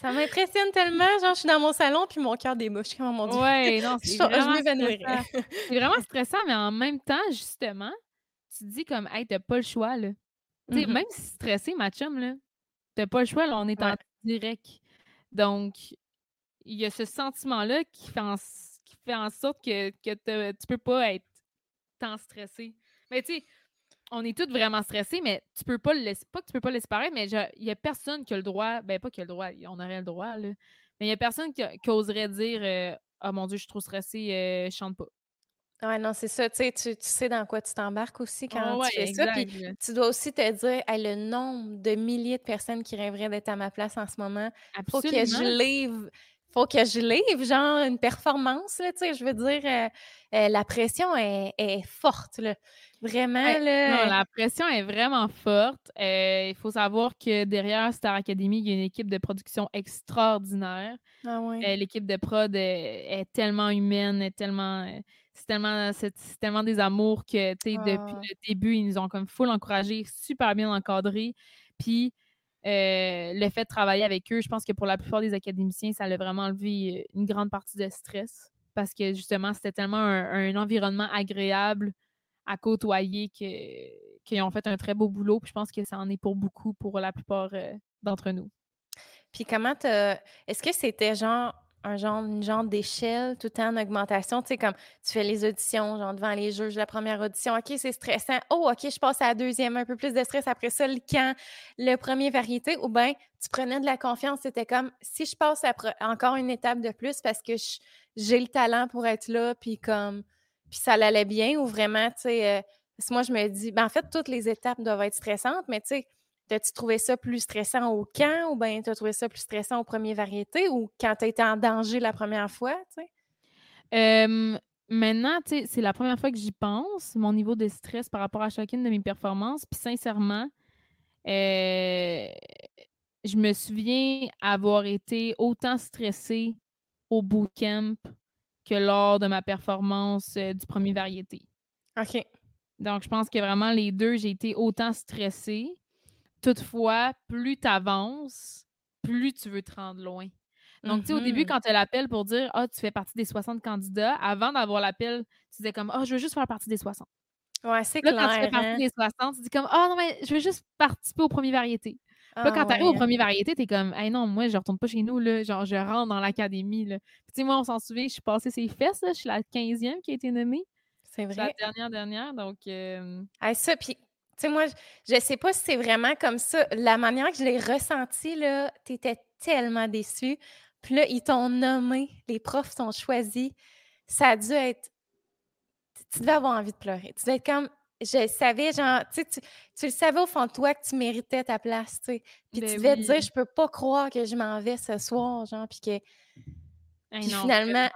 ça m'impressionne tellement, genre, je suis dans mon salon, puis mon cœur débouche, comme mon Dieu. Ouais, non, c'est vraiment, c'est vraiment stressant, mais en même temps, justement, tu te dis comme, hey, t'as pas le choix, là. Tu sais, mmh même si stressé, ma chum, là, t'as pas le choix, là, on est en direct. Donc, il y a ce sentiment-là qui fait en fait en sorte que, que tu peux pas être tant stressé. Mais tu sais, on est tous vraiment stressés, mais tu peux pas le laisser, pas que tu peux pas le laisser paraître, mais il y a personne qui a le droit, ben pas qui a le droit, on aurait le droit, là, mais il y a personne qui, oserait dire euh, Oh mon Dieu, je suis trop stressée, euh, je chante pas. Ouais, non, c'est ça. Tu sais, tu, sais dans quoi tu t'embarques aussi quand tu fais ça. Puis tu dois aussi te dire le nombre de milliers de personnes qui rêveraient d'être à ma place en ce moment. Faut que je livre faut que je livre, genre, une performance, là, tu sais, je veux dire, euh, euh, la pression est, forte, là. Vraiment, là. Non, la pression est vraiment forte. Euh, il faut savoir que derrière Star Academy, il y a une équipe de production extraordinaire. Ah ouais. L'équipe de prod est, tellement humaine, est tellement... c'est tellement, c'est, tellement des amours que, tu sais, depuis ah. le début, ils nous ont comme full encouragé, super bien encadré. Puis, euh, le fait de travailler avec eux, je pense que pour la plupart des académiciens, ça a vraiment enlevé euh, une grande partie de stress parce que justement, c'était tellement un, environnement agréable à côtoyer qu'ils ont fait un très beau boulot. Puis je pense que ça en est pour beaucoup pour la plupart euh, d'entre nous. Puis comment Est-ce que c'était genre un genre, une genre d'échelle tout en augmentation. Tu sais, comme tu fais les auditions, genre devant les juges, la première audition, OK, c'est stressant. Oh, OK, je passe à la deuxième, un peu plus de stress. Après ça, le camp, le premier variété. Ou bien, tu prenais de la confiance. C'était comme, si je passe encore une étape de plus parce que j'ai le talent pour être là, puis comme, puis ça allait bien, ou vraiment, tu sais, euh, moi, je me dis, ben, en fait, toutes les étapes doivent être stressantes, mais tu sais, T'as-tu trouvé ça plus stressant au camp ou bien t'as trouvé ça plus stressant au premier variété ou quand tu été en danger la première fois, tu sais? maintenant, tu sais, c'est la première fois que j'y pense, mon niveau de stress par rapport à chacune de mes performances. Puis sincèrement, euh, je me souviens avoir été autant stressée au bootcamp que lors de ma performance euh, du premier variété. OK. Donc, je pense que vraiment, les deux, j'ai été autant stressée. Toutefois, plus tu avances, plus tu veux te rendre loin. Donc, tu sais, au début, mm-hmm. quand tu as l'appel pour dire Ah, tu fais partie des 60 candidats, avant d'avoir l'appel, tu disais comme Ah, je veux juste faire partie des 60. Ouais, c'est clair. Là, quand tu fais partie hein. des 60, tu dis comme Ah, non, mais je veux juste participer au premier variété. là, quand ah, tu arrives au premier variété, tu es comme Hey, non, moi, je retourne pas chez nous, là. Genre, je rentre dans l'académie, là. tu sais, moi, on s'en souvient, je suis passée ses fesses, là. Je suis la 15e qui a été nommée. C'est vrai. La dernière, dernière. Donc. Euh... ça, puis tu sais, moi, je ne sais pas si c'est vraiment comme ça. La manière que je l'ai ressenti, là, tu étais tellement déçu. Puis là, ils t'ont nommé, les profs t'ont choisi. Ça a dû être. Tu devais avoir envie de pleurer. Tu devais être comme. Je savais, genre, tu, tu, tu le savais au fond de toi que tu méritais ta place, tu sais. Puis tu ben devais te dire, je peux pas croire que je m'en vais ce soir, genre, puis que. Puis finalement,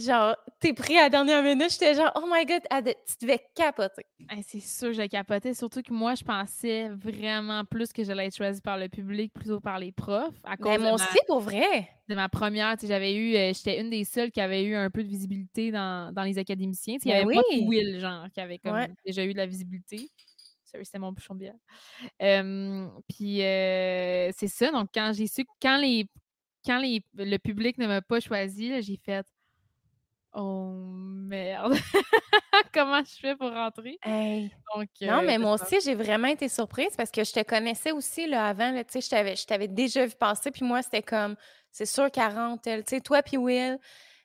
genre, t'es pris à la dernière minute, j'étais genre, oh my god, tu devais capoter. c'est sûr, j'ai capoté. Surtout que moi, je pensais vraiment plus que j'allais être choisie par le public plutôt par les profs. À cause Mais moi aussi, pour vrai. De ma première, tu sais, j'avais eu, euh, j'étais une des seules qui avait eu un peu de visibilité dans, les académiciens. Il y ben avait pas Will, genre, qui avait comme déjà eu de la visibilité. C'était mon bouchon de bière. Puis euh, c'est ça. Donc, quand j'ai su, quand les quand les, le public ne m'a pas choisi, j'ai fait Oh merde! Comment je fais pour rentrer? non, mais moi aussi, j'ai vraiment été surprise parce que je te connaissais aussi là, avant. Tu sais, je t'avais déjà vu passer, puis moi, c'était comme, c'est sûr qu'elle rentre. Tu sais, toi puis Will,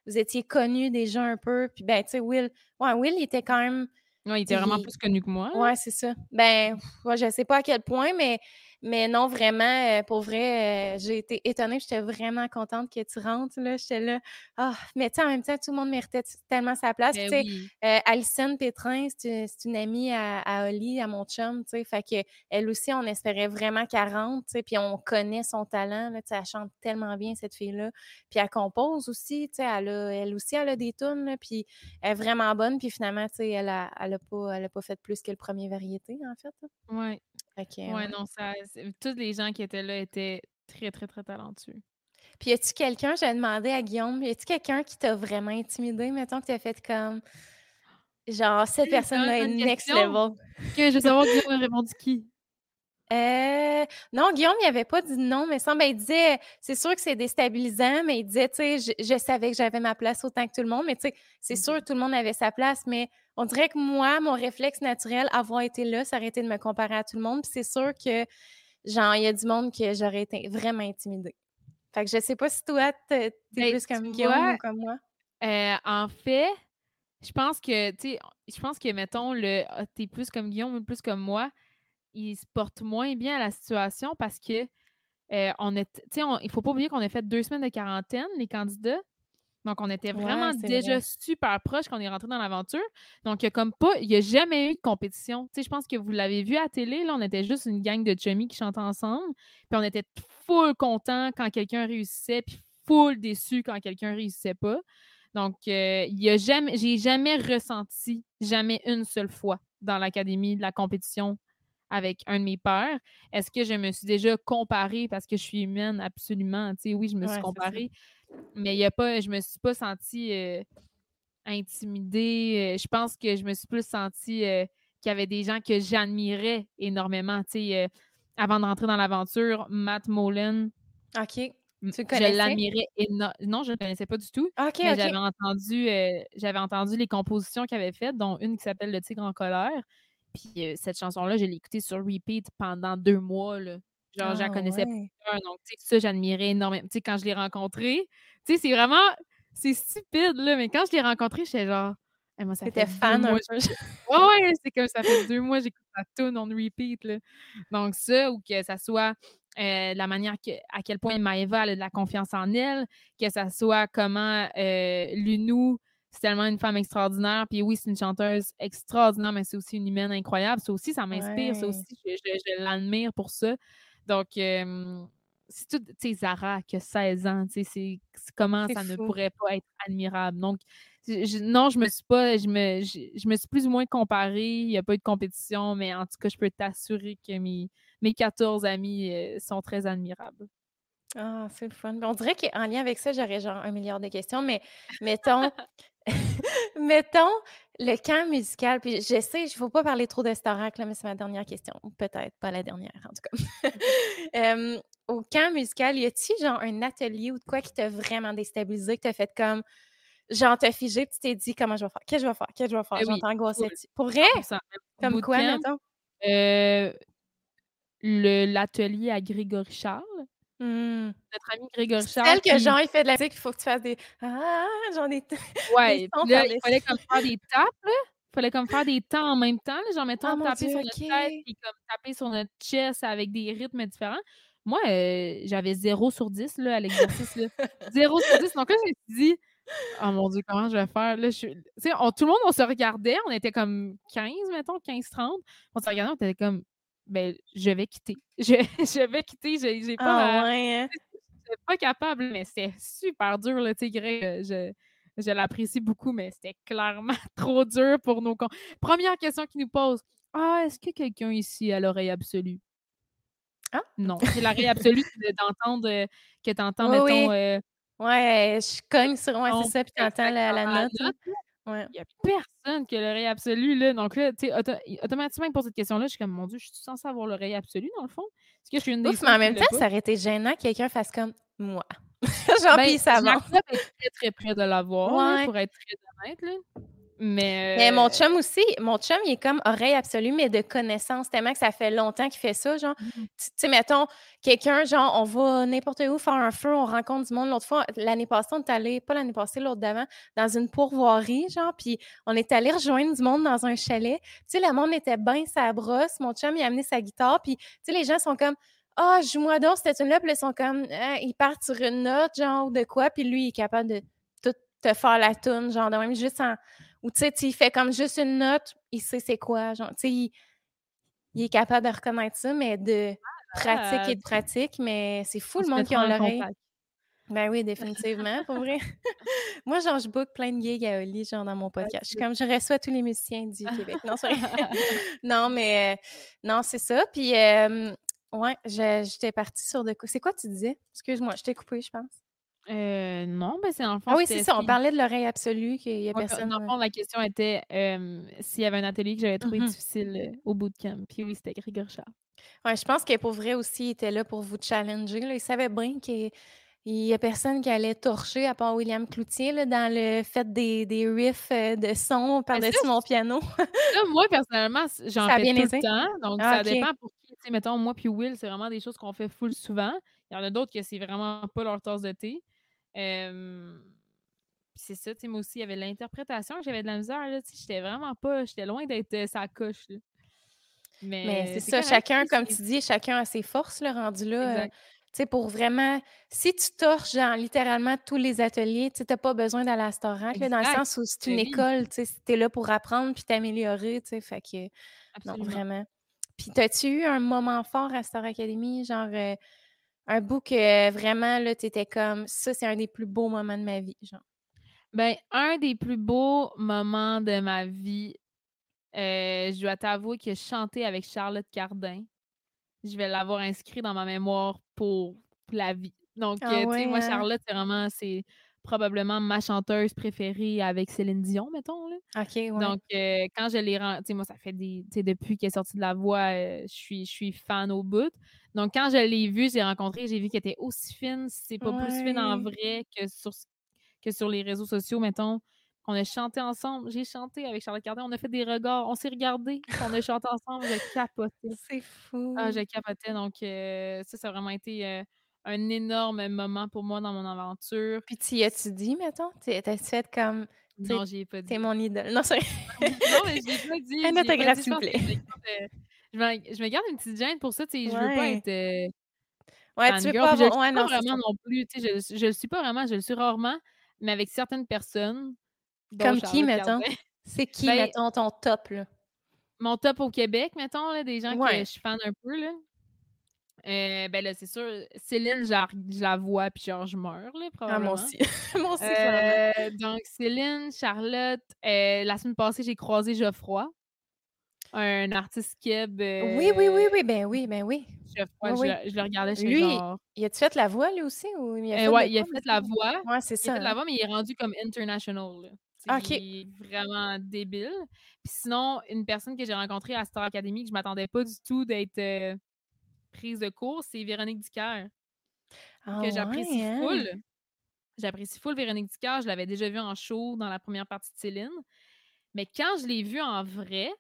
vous étiez connus déjà un peu. Puis ben, tu sais, Will, ouais, Will, il était quand même. Ouais, il était vraiment plus connu que moi. Ouais, c'est ça. Ben, moi, je sais pas à quel point, mais Mais non, vraiment, euh, pour vrai, euh, j'ai été étonnée. J'étais vraiment contente que tu rentres. Là. J'étais là. Ah, mais tu en même temps, tout le monde méritait tellement sa place. Ben oui. euh, Alison Pétrin, c'est une amie à, à Oli, à mon chum. Fait que elle aussi, on espérait vraiment qu'elle rentre. Puis on connaît son talent. Là, elle chante tellement bien, cette fille-là. Puis elle compose aussi. Elle, a, elle aussi, elle a des tunes. là, Puis elle est vraiment bonne. Puis finalement, elle a, elle a, pas, elle a pas fait plus que le premier variété, en fait. là. Que, Ouais, ouais. non, ça, tous les gens qui étaient là étaient très, très, très talentueux. Puis y a-tu quelqu'un, j'ai demandé à Guillaume, y a-tu quelqu'un qui t'a vraiment intimidé, mettons, que t'as fait comme, genre, cette personne-là est next level? Que je veux savoir Guillaume a répondu qui? Euh, non, Guillaume, il avait pas dit non, mais semble, il disait, c'est sûr que c'est déstabilisant, mais il disait, tu sais, je, je savais que j'avais ma place autant que tout le monde, mais tu sais, c'est sûr que tout le monde avait sa place, mais on dirait que moi, mon réflexe naturel, avoir été là, ça aurait été de me comparer à tout le monde, puis c'est sûr que, genre, il y a du monde que j'aurais été vraiment intimidée. Fait que je sais pas si toi, t'es Ben, plus comme Guillaume vois, ou comme moi. Euh, en fait, je pense que, tu sais, je pense que, mettons, le ah, t'es plus comme Guillaume ou plus comme moi, il se porte moins bien à la situation parce que euh, on est, on- il faut pas oublier qu'on a fait deux semaines de quarantaine, les candidats. Donc, on était vraiment Ouais, déjà vrai. super proches quand on est rentré dans l'aventure. Donc, il y a comme pas, il n'y a jamais eu de compétition. Tu sais, je pense que vous l'avez vu à la télé, là, on était juste une gang de chummies qui chantaient ensemble. Puis on était full contents quand quelqu'un réussissait, puis full déçus quand quelqu'un réussissait pas. Donc, euh, il y a jamais, j'ai jamais ressenti, jamais une seule fois dans l'académie de la compétition avec un de mes pères. Est-ce que je me suis déjà comparée? Parce que je suis humaine? Absolument. Tu sais, oui, je me suis Ouais, comparée, mais y a pas, je me suis pas sentie euh, intimidée. Euh, Je pense que je me suis plus sentie euh, qu'il y avait des gens que j'admirais énormément. Tu sais, euh, avant de rentrer dans l'aventure, Matt Molen, OK. Tu je l'admirais énormément. Non, je ne le connaissais pas du tout, OK, mais OK. j'avais entendu, euh, j'avais entendu les compositions qu'il avait faites, dont une qui s'appelle Le Tigre en colère. Puis cette chanson-là, je l'ai écoutée sur repeat pendant deux mois. Là. Genre, je la Ah connaissais ouais. pas. Donc, tu sais, ça, j'admirais énormément. Tu sais, quand je l'ai rencontré, tu sais, c'est vraiment, c'est stupide, là, mais quand je l'ai rencontré, j'étais genre, Eh, moi, ça fait T'étais deux fan un mois. peu. Ouais, ouais, c'est comme ça fait deux mois, j'écoute la tune on repeat. Là. Donc, ça, ou que ça soit euh, la manière que, à quel point Maëva a de la confiance en elle, que ça soit comment euh, Lunou, c'est tellement une femme extraordinaire. Puis oui, c'est une chanteuse extraordinaire, mais c'est aussi une humaine incroyable. Ça aussi, ça m'inspire. Ça aussi, je, je- je l'admire pour ça. Donc, euh, c'est tout, tu sais, Zara qui a 16 ans, tu sais, c'est comment ça ne pourrait pas être admirable. Donc, je- non, je me suis pas, je me, je, je me suis plus ou moins comparée. Il n'y a pas eu de compétition, mais en tout cas, je peux t'assurer que mes, mes 14 amis euh, sont très admirables. Ah, c'est le fun. On dirait qu'en lien avec ça, j'aurais genre un milliard de questions, mais mettons, mettons le camp musical. Puis je sais, il ne faut pas parler trop de Starac, là, mais c'est ma dernière question. Peut-être pas la dernière, en tout cas. Euh, au camp musical, y a-t-il genre un atelier ou de quoi qui t'a vraiment déstabilisé, que t'as fait comme genre t'as figé, puis tu t'es dit comment je vais faire, qu'est-ce que je vais faire, qu'est-ce que je vais faire, Eh genre oui, full, Pour vrai? 100%. Comme quoi, mettons? euh, l'atelier à Grégory Charles, Hmm. notre ami Grégory Charles. celle que genre il fait de la musique, il faut que tu fasses des ah, des, des Ouais, là, il fallait comme faire des tapes, là. Il fallait comme faire des temps en même temps, là, genre, mettons, Ah taper Dieu, sur notre tête puis comme taper sur notre chest avec des rythmes différents. Moi, euh, j'avais 0 sur 10 là, à l'exercice. là. 0 sur 10. Donc là, je me suis dit, oh mon Dieu, comment je vais faire? Là, je... on- tout le monde, on se regardait, on était comme 15, mettons, 15-30. On se regardait, on était comme, ben, je vais quitter. Je, je vais quitter, j'ai j'ai pas Ah ouais, hein? Pas capable, mais c'était super dur, tu sais, Greg, euh, je, je l'apprécie beaucoup, mais c'était clairement trop dur pour nos... con- Première question qu'il nous pose. Ah, est-ce que quelqu'un ici a l'oreille absolue? Ah? Non. C'est l'oreille absolue, d'entendre, euh, que t'entends, Oui, mettons, oui. euh, Ouais, je cogne sur ton- c'est ça, puis t'entends la, la exactement, note. Ouais. Il y a personne qui a l'oreille absolue, là. Donc là, tu sais, auto- automatiquement, pose cette question-là, je suis comme, mon Dieu, je suis censée avoir l'oreille absolue, dans le fond? Est-ce que je suis une des Ouf, mais en même temps, ça aurait été gênant que quelqu'un fasse comme moi. genre, Ben, puis ça va. Est très, très près de l'avoir, Ouais. pour être très honnête, là. Mais, Mais mon euh, chum aussi, mon chum, il est comme oreille absolue, mais de connaissance, tellement que ça fait longtemps qu'il fait ça, genre. Mhm. Tu tu sais, mettons, quelqu'un, genre, on va n'importe où faire un feu, on rencontre du monde. L'autre fois, l'année passée, on est allé, pas l'année passée, l'autre d'avant, dans une pourvoirie, genre, puis on est allé rejoindre du monde dans un chalet. Tu sais, le monde était bien sa brosse. Mon chum, il a amené sa guitare, puis, tu sais, les gens sont comme, Ah, joue-moi donc cette. Puis là, ils sont comme, hein, ils partent sur une note, genre, de quoi. Puis lui, il est capable de tout te faire la tune, genre, de même, juste en. Ou tu sais, il fait comme juste une note, il sait c'est quoi, genre, tu sais, il... est capable de reconnaître ça, mais de pratique et de pratique, mais c'est fou le monde qui a l'oreille. Ben oui, définitivement, pour vrai. Moi, genre, je book plein de gigs à Oli, genre, dans mon podcast. Je suis comme, je reçois tous les musiciens du Québec. Non, non mais non, c'est ça. Puis, ouais, j'étais partie sur de quoi. C'est quoi tu disais? Excuse-moi, je t'ai coupé, je pense. Euh, non, mais c'est en fond. Ah oui, c'est ça. On parlait de l'oreille absolue, qu'il y a personne. Dans le fond, la question était s'il y avait un atelier que j'avais trouvé mmh difficile au bootcamp. Puis oui, c'était Grégory Charles. Ouais, je pense que pour vrai aussi, il était là pour vous challenger. Là. Il savait bien qu'il il y a personne qui allait torcher à part William Cloutier là, dans le fait des, des riffs euh, de son par-dessus mon piano. moi, personnellement, j'en fais tout le temps. Donc, ah, ça dépend pour qui. mettons, moi puis Will, c'est vraiment des choses qu'on fait full souvent. Il y en a d'autres que c'est vraiment pas leur tasse de thé. C'est ça, tu sais, moi aussi, il y avait l'interprétation, j'avais de la misère, là, j'étais vraiment pas, j'étais loin d'être euh, sa coche, Mais, c'est ça, chacun, comme tu dis, chacun a ses forces, le rendu là. Euh, sais, pour vraiment, si tu torches genre, littéralement tous les ateliers, tu n'as pas besoin d'aller à Restaurant, dans le sens où c'est une ben école, tu es là pour apprendre puis t'améliorer, tu sais, fait que, non, vraiment. Puis, as-tu eu un moment fort à Star Academy, genre euh, un bout que vraiment, là, tu étais comme, ça, c'est un des plus beaux moments de ma vie, genre? Ben, un des plus beaux moments de ma vie, euh, je dois t'avouer que chanter avec Charlotte Cardin je vais l'avoir inscrit dans ma mémoire pour la vie. Donc, ah euh, tu sais, moi, hein? Charlotte, c'est vraiment, c'est probablement ma chanteuse préférée avec Céline Dion, mettons. Là. OK, ouais. Donc, euh, quand je l'ai tu sais, moi, ça fait des, tu sais, depuis qu'elle est sortie de la voix, euh, je suis, je suis fan au bout. Donc, quand je l'ai vue, j'ai rencontré, j'ai vu qu'elle était aussi fine, c'est pas plus fine en vrai que sur, que sur les réseaux sociaux, mettons. On a chanté ensemble. J'ai chanté avec Charlotte Cardin. On a fait des regards. On s'est regardés. On a chanté ensemble. J'ai capoté. C'est fou. Ah, j'ai capoté. Donc, euh, ça, ça a vraiment été un énorme moment pour moi dans mon aventure. Puis, tu y as-tu dit, mettons? T'as-tu fait comme. Non, j'y ai pas dit. T'es mon idole. Non, c'est. non, mais j'ai pas dit. Un autographe, s'il vous plaît. Je me, je me garde une petite gêne pour ça. Tu sais, je veux pas être. Euh, ouais, tu veux pas avoir. Ouais, non, vraiment non plus. Tu sais, je, je le suis pas vraiment. Je le suis rarement. Mais avec certaines personnes, comme qui, mettons? C'est qui, ben mettons, ton top, là? Mon top au Québec, mettons, là, des gens que je suis fan un peu, là. Euh, ben là, c'est sûr, Céline, je la vois, puis genre, je meurs, là, probablement. Ah, moi aussi. moi aussi, euh, Donc, Céline, Charlotte, euh, la semaine passée, j'ai croisé Geoffroy, un artiste keb. oui, oui, oui, oui, ben oui, ben oui. Geoffroy, je, je, le regardais chez lui, genre... il a-tu fait la voix, lui aussi? Ou il a fait ouais, il a fait la voix. Ouais, c'est ça. Il a fait la hein. voix, mais il est rendu comme international, là. C'est vraiment débile. Puis sinon, une personne que j'ai rencontrée à Star Academy que je m'attendais pas du tout d'être prise de cours, c'est Véronique Dicker. Ah que j'apprécie hein? full. J'apprécie full Véronique Dicker. Je l'avais déjà vue en show dans la première partie de Céline. Mais quand je l'ai vue en vrai,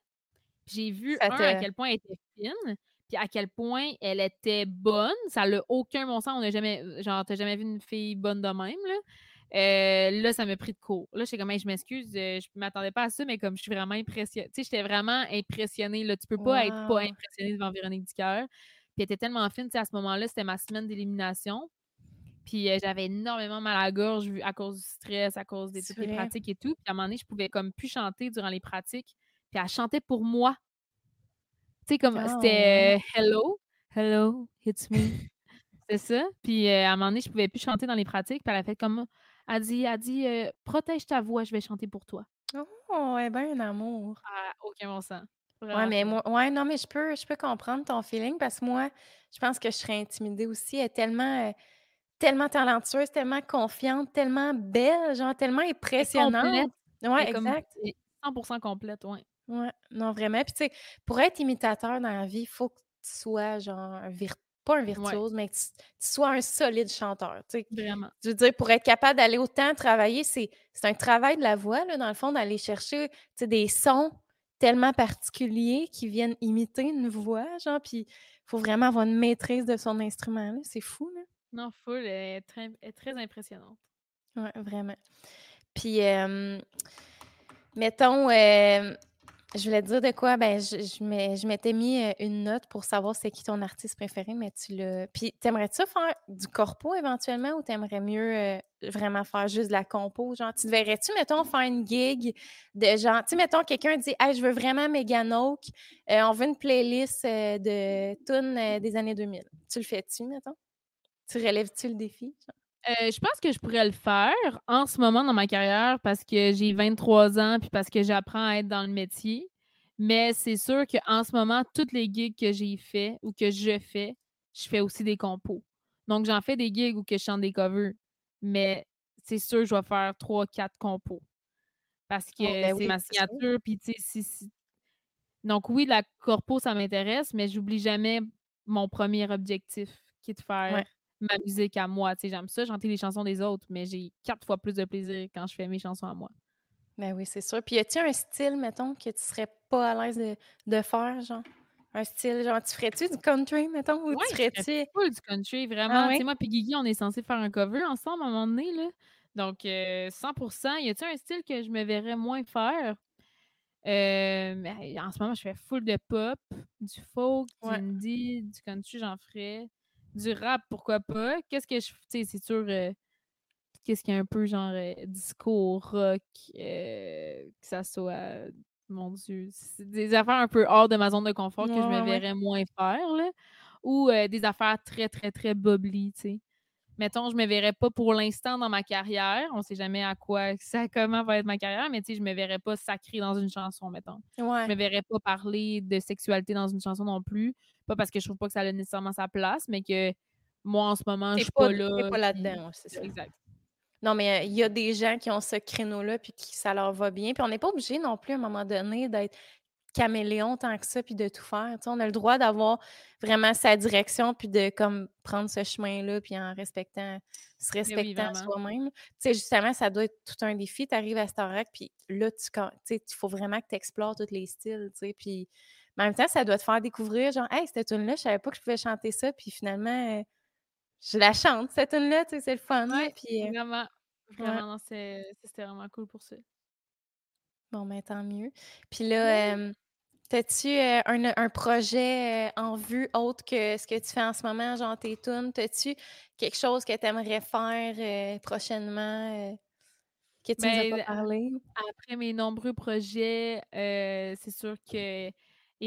j'ai vu à quel point elle était fine, puis à quel point elle était bonne. Ça n'a aucun bon sens. On n'a jamais, genre, t'as jamais vu une fille bonne de même, là. Euh, là, ça m'a pris de court. Là, j'étais comme, je m'excuse, euh, je ne m'attendais pas à ça, mais comme je suis vraiment impressionnée. Tu sais, j'étais vraiment impressionnée. Là, tu peux pas être pas impressionnée devant Véronique Dicker. Puis elle était tellement fine, tu sais, à ce moment-là, c'était ma semaine d'élimination. Puis euh, j'avais énormément mal à la gorge à cause du stress, à cause des toutes les pratiques et tout. Puis à un moment donné, je pouvais comme plus chanter durant les pratiques. Puis elle chantait pour moi. Tu sais, comme c'était oh. Hello, Hello, it's me. c'est ça. Puis à un moment donné, je pouvais plus chanter dans les pratiques. Puis elle a fait comme elle dit, elle dit euh, protège ta voix, je vais chanter pour toi. Oh, eh bien un amour. Ah, aucun bon sens. Ouais, mais moi, ouais, non, mais je peux, je peux comprendre ton feeling parce que moi, je pense que je serais intimidée aussi. Elle est tellement, euh, tellement talentueuse, tellement confiante, tellement belle, genre tellement impressionnante. Ouais, exact. 100% complète, ouais. Ouais, non, vraiment. Puis, tu sais, pour être imitateur dans la vie, il faut que tu sois, genre, un pas un virtuose, mais que tu, sois un solide chanteur. Vraiment. Je veux dire, pour être capable d'aller autant travailler, c'est un travail de la voix, là, dans le fond, d'aller chercher des sons tellement particuliers qui viennent imiter une voix, genre, puis il faut vraiment avoir une maîtrise de son instrument, c'est fou, là. Non, full, elle est très, très impressionnante. Oui, vraiment. Puis, mettons, euh, Je voulais te dire de quoi? Ben, je, m'étais mis une note pour savoir c'est qui ton artiste préféré, mais tu l'as. Puis, t'aimerais-tu faire du corpo éventuellement ou t'aimerais mieux vraiment faire juste de la compo? Genre, tu verrais-tu, mettons, faire une gig de genre, tu sais, mettons, quelqu'un dit, hey, je veux vraiment Megan Oak, on veut une playlist de tunes des années 2000. Tu le fais-tu, mettons? Tu relèves-tu le défi? Euh, je pense que je pourrais le faire en ce moment dans ma carrière parce que j'ai 23 ans puis parce que j'apprends à être dans le métier. Mais c'est sûr qu'en ce moment, toutes les gigs que j'ai fait ou que je fais, je fais aussi des compos. Donc, j'en fais des gigs où que je chante des covers. Mais c'est sûr que je vais faire 3-4 compos. Parce que oh, ben c'est ma signature. Puis, tu sais, Donc, oui, la corpo, ça m'intéresse, mais j'oublie jamais mon premier objectif qui est de faire ma musique à moi. Tu j'aime ça, chanter les chansons des autres, mais j'ai quatre fois plus de plaisir quand je fais mes chansons à moi. Ben oui, c'est sûr. Puis, y a-tu un style, mettons, que tu serais pas à l'aise de, faire, genre? Un style, genre, tu ferais-tu du country, mettons, ou tu ferais-tu... pas du country, vraiment. Ah, moi puis Guigui, on est censé faire un cover ensemble à un moment donné, là. Donc, euh, 100% Y a-tu un style que je me verrais moins faire? Euh, mais en ce moment, je fais full de pop, du folk, du indie, du country, j'en ferais du rap, pourquoi pas? Qu'est-ce que je. Tu sais, c'est sûr. Euh, qu'est-ce qui est un peu genre euh, disco rock, euh, que ça soit. Mon Dieu. Des affaires un peu hors de ma zone de confort que je me verrais moins faire, là. Ou des affaires très, très, très bubbly, tu sais. Mettons, je me verrais pas pour l'instant dans ma carrière. On sait jamais à quoi, ça, comment va être ma carrière, mais tu sais, je me verrais pas sacrée dans une chanson, mettons. Ouais. Je me verrais pas parler de sexualité dans une chanson non plus. Pas parce que je trouve pas que ça a nécessairement sa place, mais que moi, en ce moment, je suis pas, là. pas là-dedans, c'est ça. Exact. Non, mais il y a des gens qui ont ce créneau-là, puis qui ça leur va bien. Puis on n'est pas obligé non plus, à un moment donné, d'être caméléon tant que ça, puis de tout faire. on a le droit d'avoir vraiment sa direction, puis de comme prendre ce chemin-là, puis en respectant, se respectant soi-même. Tu sais, justement, ça doit être tout un défi. Tu arrives à Starac, puis là, tu il faut vraiment que tu explores tous les styles, tu sais, puis en même temps, ça doit te faire découvrir, genre, hey, cette tune-là, je savais pas que je pouvais chanter ça, puis finalement, je la chante, cette tune-là, tu sais, c'est le fun. puis, euh, vraiment, vraiment, c'était vraiment cool pour ça. Bon, ben tant mieux. Puis là, euh, un, projet euh, en vue autre que ce que tu fais en ce moment, genre tes tunes? As-tu quelque chose que tu aimerais faire prochainement que tu nous as pas ben, parlé? Après mes nombreux projets, c'est sûr que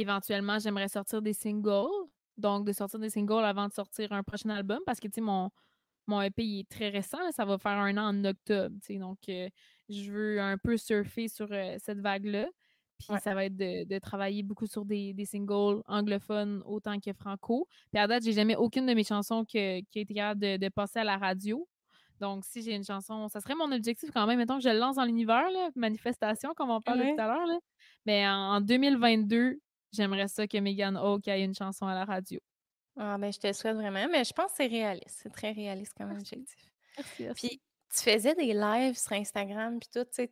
éventuellement, j'aimerais sortir des singles. Donc, de sortir des singles avant de sortir un prochain album parce que, tu sais, mon, mon EP est très récent. ça va faire un an en octobre. Donc, euh, je veux un peu surfer sur euh, cette vague-là. Puis ça va être de, travailler beaucoup sur des, singles anglophones autant que franco. Puis à date, j'ai jamais aucune de mes chansons qui a été capable de, passer à la radio. Donc, si j'ai une chanson, ça serait mon objectif quand même, mettons que je le lance dans l'univers, manifestation, comme on parlait tout à l'heure. Mais en, 2022, J'aimerais ça que Megan Hawke ait une chanson à la radio. Ah, ben, je te le souhaite vraiment, mais je pense que c'est réaliste. C'est très réaliste comme objectif. Merci, Puis, tu faisais des lives sur Instagram, puis tout, tu sais,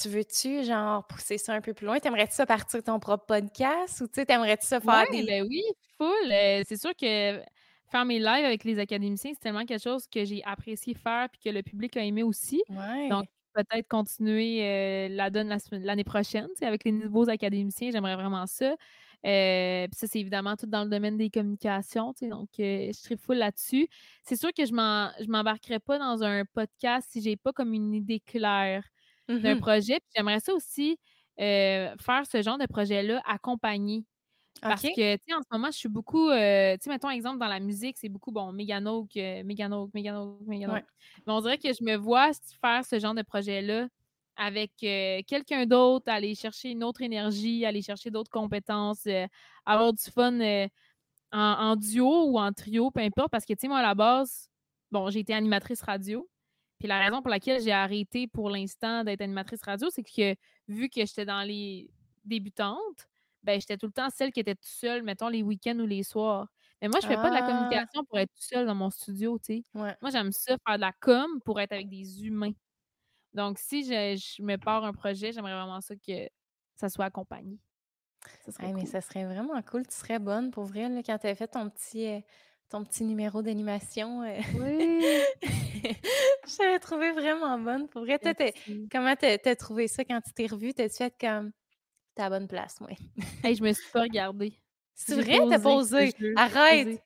tu veux-tu, genre, pousser ça un peu plus loin? T'aimerais-tu ça partir ton propre podcast ou t'aimerais-tu ça faire des. Ben oui, full. Euh, c'est sûr que faire mes lives avec les académiciens, c'est tellement quelque chose que j'ai apprécié faire puis que le public a aimé aussi. Ouais. Donc, peut-être continuer euh, la donne l'année prochaine avec les nouveaux académiciens. J'aimerais vraiment ça. Euh, ça, c'est évidemment tout dans le domaine des communications. Donc, euh, je serais full là-dessus. C'est sûr que je ne m'embarquerai pas dans un podcast si je n'ai pas comme une idée claire d'un mmh projet. J'aimerais ça aussi faire ce genre de projet-là accompagné parce que, tu sais, en ce moment, je suis beaucoup, euh, tu sais, mettons exemple dans la musique, c'est beaucoup, bon, Megano, Megano, Megano, Megano. Mais on dirait que je me vois faire ce genre de projet-là avec euh, quelqu'un d'autre, aller chercher une autre énergie, aller chercher d'autres compétences, euh, avoir du fun en, duo ou en trio, peu importe. Parce que, tu sais, moi, à la base, bon, j'ai été animatrice radio. Puis la raison pour laquelle j'ai arrêté pour l'instant d'être animatrice radio, c'est que vu que j'étais dans les débutantes, ben, j'étais tout le temps celle qui était toute seule, mettons, les week-ends ou les soirs. Mais moi, je fais pas de la ah! communication pour être toute seule dans mon studio, tu sais. Moi, j'aime ça, faire de la com pour être avec des humains. Donc, si je, me pars un projet, j'aimerais vraiment ça que ça soit accompagné. Ça serait Mais ça serait vraiment cool. Tu serais bonne pour vrai, là, quand tu as fait ton petit, euh, ton petit numéro d'animation. Euh. Oui! je t'avais trouvé vraiment bonne. Pour vrai, toi, comment tu as trouvé ça quand tu t'es revue? T'as-tu fait comme t'es à la bonne place, moi. hey, je me suis pas regardée. C'est vrai, t'as posé. Arrête.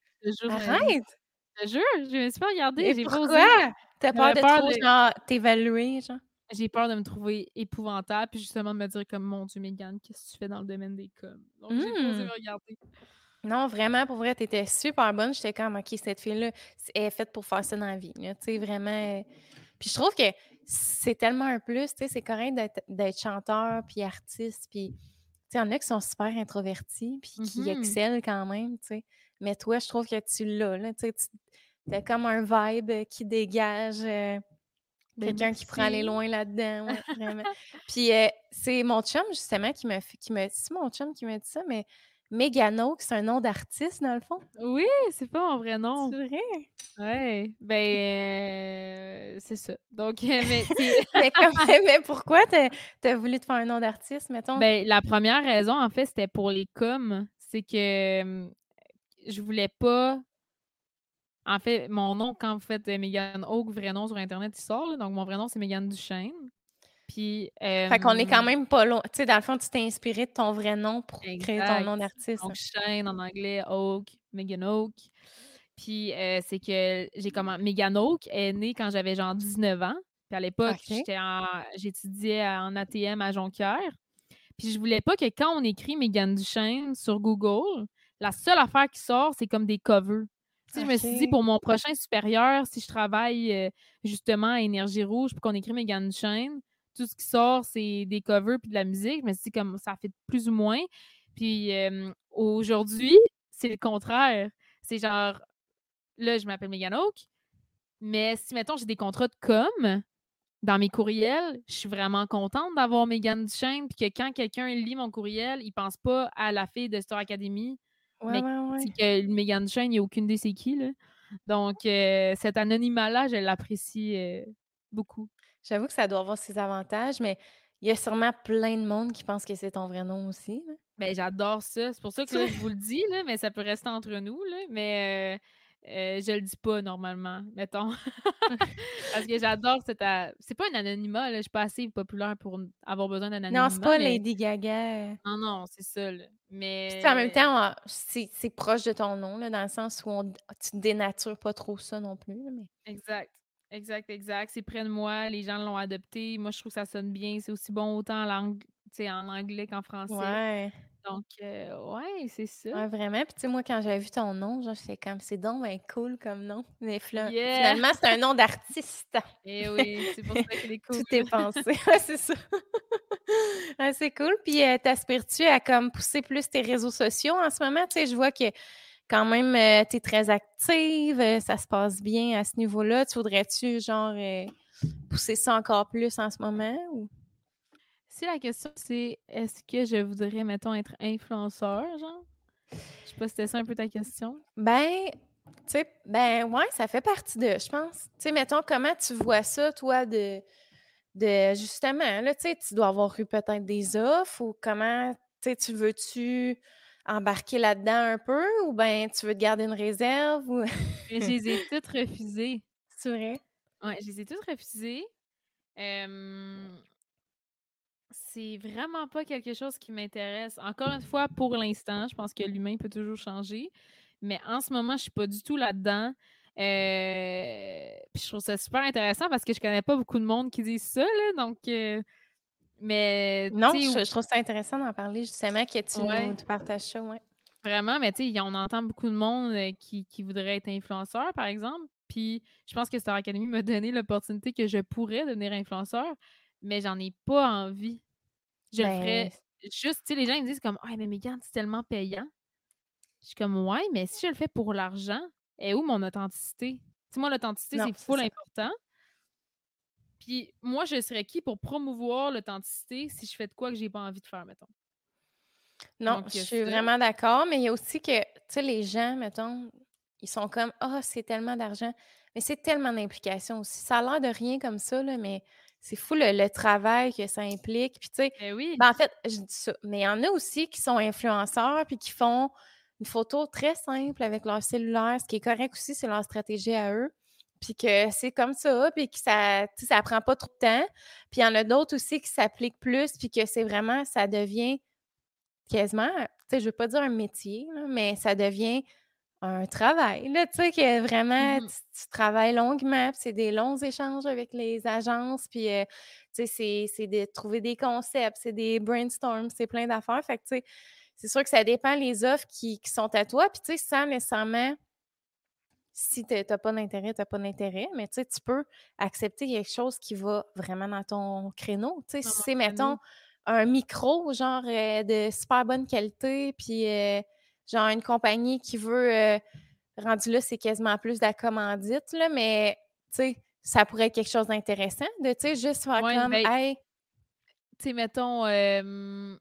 Arrête. Je te jure, je me suis pas regardée. J'ai pourquoi? T'as peur de trop, genre, t'évaluer, genre? J'ai peur de me trouver épouvantable, puis justement de me dire comme, mon Dieu, Mégane, qu'est-ce que tu fais dans le domaine des coms? Donc, j'ai posé mmh. me regarder. Non, vraiment, pour vrai, t'étais super bonne. J'étais comme, OK, cette fille-là, elle est faite pour faire ça dans la vie. Tu sais, vraiment. Puis je trouve que c'est tellement un plus, tu sais, c'est correct d'être chanteur, puis artiste, puis, tu sais, il y en a qui sont super introvertis, puis qui mmh excellent quand même, tu sais. Mais toi, je trouve que tu l'as, là, tu sais, t'as comme un vibe qui dégage... Euh, quelqu'un qui prend aller loin là-dedans, ouais, vraiment. Puis euh, c'est mon chum, justement, qui m'a qui me c'est mon chum qui m'a dit ça, mais Megano, c'est un nom d'artiste, dans le fond? Oui, c'est pas mon vrai nom. C'est vrai? Oui, ben, euh, c'est ça. Donc, mais, mais, mais, pourquoi t'as as voulu te faire un nom d'artiste, mettons? Ben, la première raison, en fait, c'était pour les coms. C'est que je voulais pas. En fait, mon nom, quand vous faites Megan Oak, vrai nom sur Internet, il sort. donc, mon vrai nom, c'est Megan Duchesne. Puis. fait qu'on est quand même pas loin. Tu sais, dans le fond, tu t'es inspiré de ton vrai nom pour créer ton nom d'artiste. Donc, Shane en anglais, Oak, Megan Oak. Puis, euh, c'est que j'ai comment. Megan Oak est née quand j'avais genre 19 ans. Puis, à l'époque, j'étudiais en ATM à Jonquière. Puis, je voulais pas que quand on écrit Megan Duchesne sur Google, la seule affaire qui sort, c'est comme des covers. Sais, Je me suis dit, pour mon prochain supérieur, si je travaille euh, justement à Énergie Rouge, puis qu'on écrit Megan Duchesne, tout ce qui sort, c'est des covers puis de la musique. Je me suis dit, comme ça fait plus ou moins. Puis aujourd'hui, c'est le contraire. C'est genre, là, je m'appelle Megan Oak, mais si, mettons, j'ai des contrats de com dans mes courriels, je suis vraiment contente d'avoir Megan Duchesne, puis que quand quelqu'un lit mon courriel, il pense pas à la fille de Star Academy, mais c'est que Megan Duchesne, il n'y a aucune idée c'est qui, là. Donc, euh, cet anonymat-là, je l'apprécie euh, beaucoup. J'avoue que ça doit avoir ses avantages, mais il y a sûrement plein de monde qui pense que c'est ton vrai nom aussi. Ben, j'adore ça. C'est pour ça que je vous le dis, là, mais ça peut rester entre nous. Là, mais euh, euh, je le dis pas normalement, mettons. Parce que j'adore cette. C'est pas un anonymat, là. Je suis pas assez populaire pour avoir besoin d'un anonymat. Non, c'est pas Lady Gaga. Non, non, c'est ça. Mais. en même temps, c'est proche de ton nom, là, dans le sens où on... tu dénatures pas trop ça non plus. Mais... Exact. Exact, exact. C'est près de moi, les gens l'ont adopté. Moi, je trouve que ça sonne bien. C'est aussi bon autant en, langue, en anglais qu'en français. Ouais. Donc, euh, ouais, c'est ça. Ouais, vraiment. Puis, tu sais, moi, quand j'avais vu ton nom, genre, j'étais comme, c'est donc ben cool comme nom. Mais finalement, c'est un nom d'artiste. Eh oui, c'est pour ça qu'il est cool. Tout est pensé. ouais, c'est ça. c'est cool. Puis, euh, t'aspires-tu à comme pousser plus tes réseaux sociaux en ce moment? Tu sais, je vois que quand même, euh, tu es très active, euh, ça se passe bien à ce niveau-là. Tu voudrais-tu, genre, euh, pousser ça encore plus en ce moment? Ou? Si la question, c'est est-ce que je voudrais, mettons, être influenceur, genre? Je sais pas si c'était ça un peu ta question. Ben, tu sais, ben, ouais, ça fait partie de, je pense. Tu sais, mettons, comment tu vois ça, toi, de, de justement, là, tu sais, tu dois avoir eu peut-être des offres ou comment, tu sais, tu veux-tu embarquer là-dedans un peu ou bien tu veux te garder une réserve? Ou... je les ai toutes refusées. C'est vrai? Oui, je les ai toutes refusées. c'est vraiment pas quelque chose qui m'intéresse. Encore une fois, pour l'instant, je pense que l'humain peut toujours changer. Mais en ce moment, je suis pas du tout là-dedans. Euh, puis je trouve ça super intéressant parce que je connais pas beaucoup de monde qui dit ça, là, donc euh, mais non, je, trouve ça intéressant d'en parler justement que tu, partages ça, ouais. Vraiment, mais tu sais, on entend beaucoup de monde euh, qui, qui voudrait être influenceur, par exemple. Puis je pense que Star Academy m'a donné l'opportunité que je pourrais devenir influenceur, mais j'en ai pas envie. Je le ferais ben juste, tu sais, les gens ils me disent comme Ah, mais Megan, c'est tellement payant. Je suis comme Ouais, mais si je le fais pour l'argent, est où mon authenticité? Tu sais, moi, l'authenticité, c'est full important. Puis moi, je serais qui pour promouvoir l'authenticité si je fais de quoi que j'ai pas envie de faire, mettons? Non, je suis vraiment d'accord, mais il y a aussi que, tu sais, les gens, mettons, ils sont comme, ah, oh, c'est tellement d'argent, mais c'est tellement d'implications aussi. Ça a l'air de rien comme ça, là, mais c'est fou le, travail que ça implique. Puis, tu sais, ben oui. Ben, en fait, je dis ça, mais il y en a aussi qui sont influenceurs puis qui font une photo très simple avec leur cellulaire. Ce qui est correct aussi, c'est leur stratégie à eux puis que c'est comme ça, puis que ça, ça prend pas trop de temps. Puis il y en a d'autres aussi qui s'appliquent plus, puis que c'est vraiment, ça devient quasiment, tu sais, je veux pas dire un métier, mais ça devient un travail, là, tu sais, que vraiment, mmh tu, travailles longuement, puis c'est des longs échanges avec les agences, puis, euh, tu sais, c'est de trouver des concepts, c'est des brainstorms, c'est plein d'affaires. Fait que, tu sais, c'est sûr que ça dépend les offres qui, qui sont à toi, puis, tu sais, sans nécessairement si tu n'as pas d'intérêt, tu n'as pas d'intérêt, mais tu peux accepter quelque chose qui va vraiment dans ton créneau. Tu sais, si c'est, mettons, un micro, genre euh, de super bonne qualité, puis euh, genre une compagnie qui veut, euh, rendu là, c'est quasiment plus de la commandite, là, mais tu sais, ça pourrait être quelque chose d'intéressant de, tu sais, juste faire comme, hey. Tu sais, mettons, je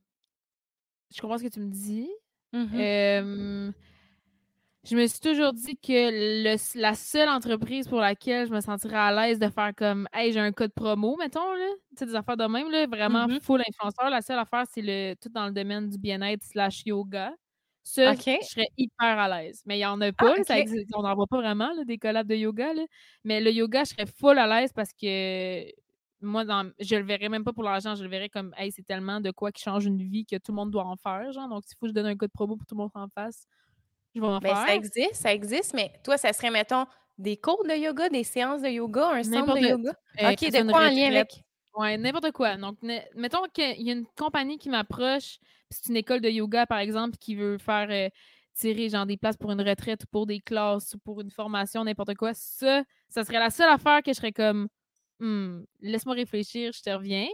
comprends ce que tu me dis. Mmh je me suis toujours dit que la seule entreprise pour laquelle je me sentirais à l'aise de faire comme Hey, j'ai un code promo, mettons, là, tu sais, des affaires de même, là, vraiment mmh full influenceur. La seule affaire, c'est le tout dans le domaine du bien-être slash yoga. Ça, je serais hyper à l'aise. Mais il n'y en a ah, pas, ça existe, on n'en voit pas vraiment là, des collabs de yoga. Là. Mais le yoga, je serais full à l'aise parce que moi, dans, je le verrais même pas pour l'argent, je le verrais comme Hey, c'est tellement de quoi qui change une vie que tout le monde doit en faire. Genre. Donc, s'il faut que je donne un code promo pour tout le monde en face, ben, ça existe, ça existe, mais toi, ça serait, mettons, des cours de yoga, des séances de yoga, un centre de yoga? Euh, OK, de quoi en lien avec? Oui, n'importe quoi. Donc, mettons qu'il y a une compagnie qui m'approche, c'est une école de yoga, par exemple, qui veut faire euh, tirer genre des places pour une retraite ou pour des classes ou pour une formation, n'importe quoi. Ça, ça serait la seule affaire que je serais comme «Hmm, laisse-moi réfléchir, je te reviens.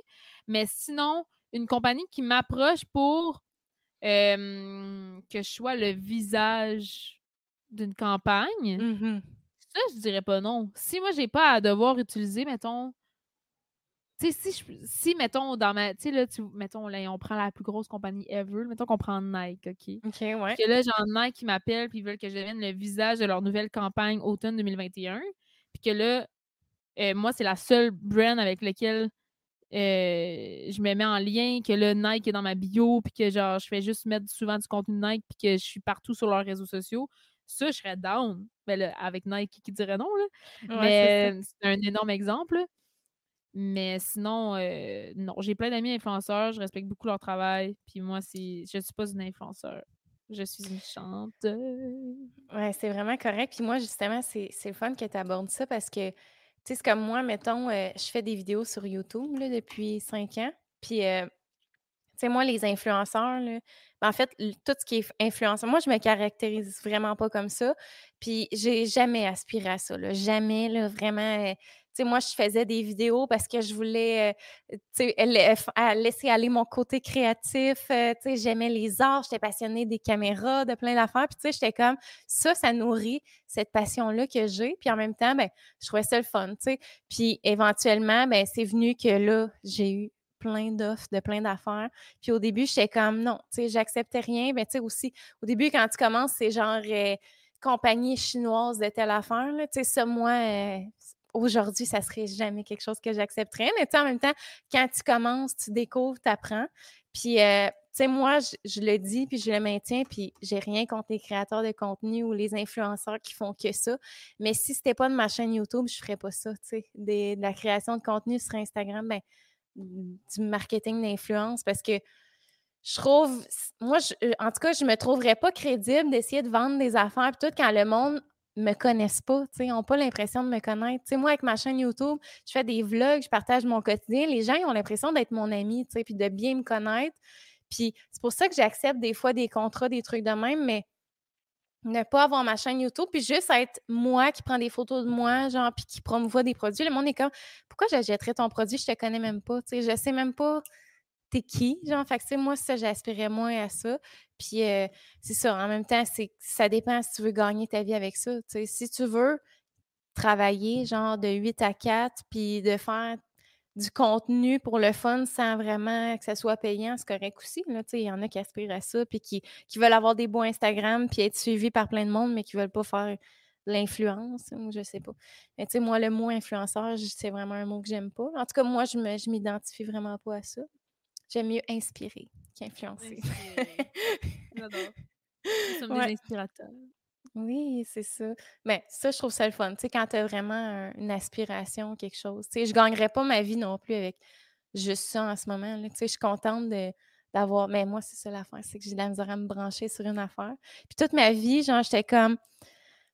Mais sinon, une compagnie qui m'approche pour que je sois le visage d'une campagne, mmh ça, je dirais pas non. Si moi, j'ai pas à devoir utiliser, mettons. Tu sais, si, si, mettons, dans ma. Tu sais, là, mettons, là, on prend la plus grosse compagnie ever. Mettons qu'on prend Nike, OK? OK, ouais. que là, j'ai Nike qui m'appelle, puis ils veulent que je devienne le visage de leur nouvelle campagne automne 2021. Puis que là, euh, moi, c'est la seule brand avec laquelle euh, je me mets en lien, que le Nike est dans ma bio, puis que genre, je fais juste mettre souvent du contenu Nike, puis que je suis partout sur leurs réseaux sociaux, ça, je serais down. Ben, avec Nike qui dirait non, là. Mais c'est un énorme exemple. Mais sinon, euh, non, j'ai plein d'amis influenceurs, je respecte beaucoup leur travail, puis moi, c'est, je ne suis pas une influenceur. Je suis une chanteuse. Ouais, c'est vraiment correct. Puis moi, justement, c'est, c'est fun que tu abordes ça parce que sais, c'est comme moi, mettons, euh, je fais des vidéos sur YouTube depuis cinq ans. Puis, euh, tu sais, moi, les influenceurs, là, ben, en fait, tout ce qui est influenceur, moi, je me caractérise vraiment pas comme ça. Puis, j'ai jamais aspiré à ça, jamais, vraiment. Sais, moi, je faisais des vidéos parce que je voulais euh, laisser aller mon côté créatif. Euh, sais, j'aimais les arts, j'étais passionnée des caméras, de plein d'affaires. Puis, tu sais, j'étais comme, ça, ça nourrit cette passion-là que j'ai. Puis, en même temps, ben, je trouvais ça le fun, tu sais. Puis, éventuellement, ben, c'est venu que là, j'ai eu plein d'offres, de plein d'affaires. Puis, au début, j'étais comme, non, tu sais, j'acceptais rien. Mais, tu sais, aussi, au début, quand tu commences, c'est genre... Euh, compagnie chinoise de telle affaire. Tu sais, ça, moi, aujourd'hui, ça serait jamais quelque chose que j'accepterais. Mais tu en même temps, quand tu commences, tu découvres, tu apprends. Puis, euh, tu sais, moi, je, le dis, puis je le maintiens, puis j'ai rien contre les créateurs de contenu ou les influenceurs qui font que ça. Mais si c'était pas de ma chaîne YouTube, je ferais pas ça, tu sais. De la création de contenu sur Instagram, ben, du marketing d'influence, parce que je trouve, moi, en tout cas, je me trouverais pas crédible d'essayer de vendre des affaires, puis tout, quand le monde me connaissent pas, tu sais, n'ont pas l'impression de me connaître. Tu sais, moi, avec ma chaîne YouTube, je fais des vlogs, je partage mon quotidien. Les gens, ils ont l'impression d'être mon ami, tu sais, puis de bien me connaître. Puis c'est pour ça que j'accepte des fois des contrats, des trucs de même, mais ne pas avoir ma chaîne YouTube, puis juste être moi qui prend des photos de moi, genre, puis qui promouvoit des produits. Le monde est comme, pourquoi j'achèterais ton produit? Je te connais même pas, tu sais, je sais même pas t'es qui, genre, fait que, moi, ça, j'aspirais moins à ça. Puis, euh, c'est ça, en même temps, c'est ça dépend si tu veux gagner ta vie avec ça. Si tu veux travailler, genre, de 8 à 4, puis de faire du contenu pour le fun sans vraiment que ça soit payant, c'est correct aussi. Il y en a qui aspirent à ça, puis qui, qui veulent avoir des beaux Instagram, puis être suivis par plein de monde, mais qui veulent pas faire l'influence, ou je sais pas. Mais tu sais, moi, le mot influenceur, c'est vraiment un mot que j'aime pas. En tout cas, moi, je m'identifie vraiment pas à ça. J'aime mieux inspirer qu'influencer. J'adore. Nous sommes des inspirateurs. Oui, c'est ça. Mais ça, je trouve ça le fun. Tu sais, quand tu as vraiment une aspiration, quelque chose. Tu sais, je ne gagnerais pas ma vie non plus avec juste ça en ce moment. Tu sais, je suis contente de d'avoir. Mais moi, c'est ça l'affaire, c'est que j'ai de la misère à me brancher sur une affaire. Puis toute ma vie, genre, j'étais comme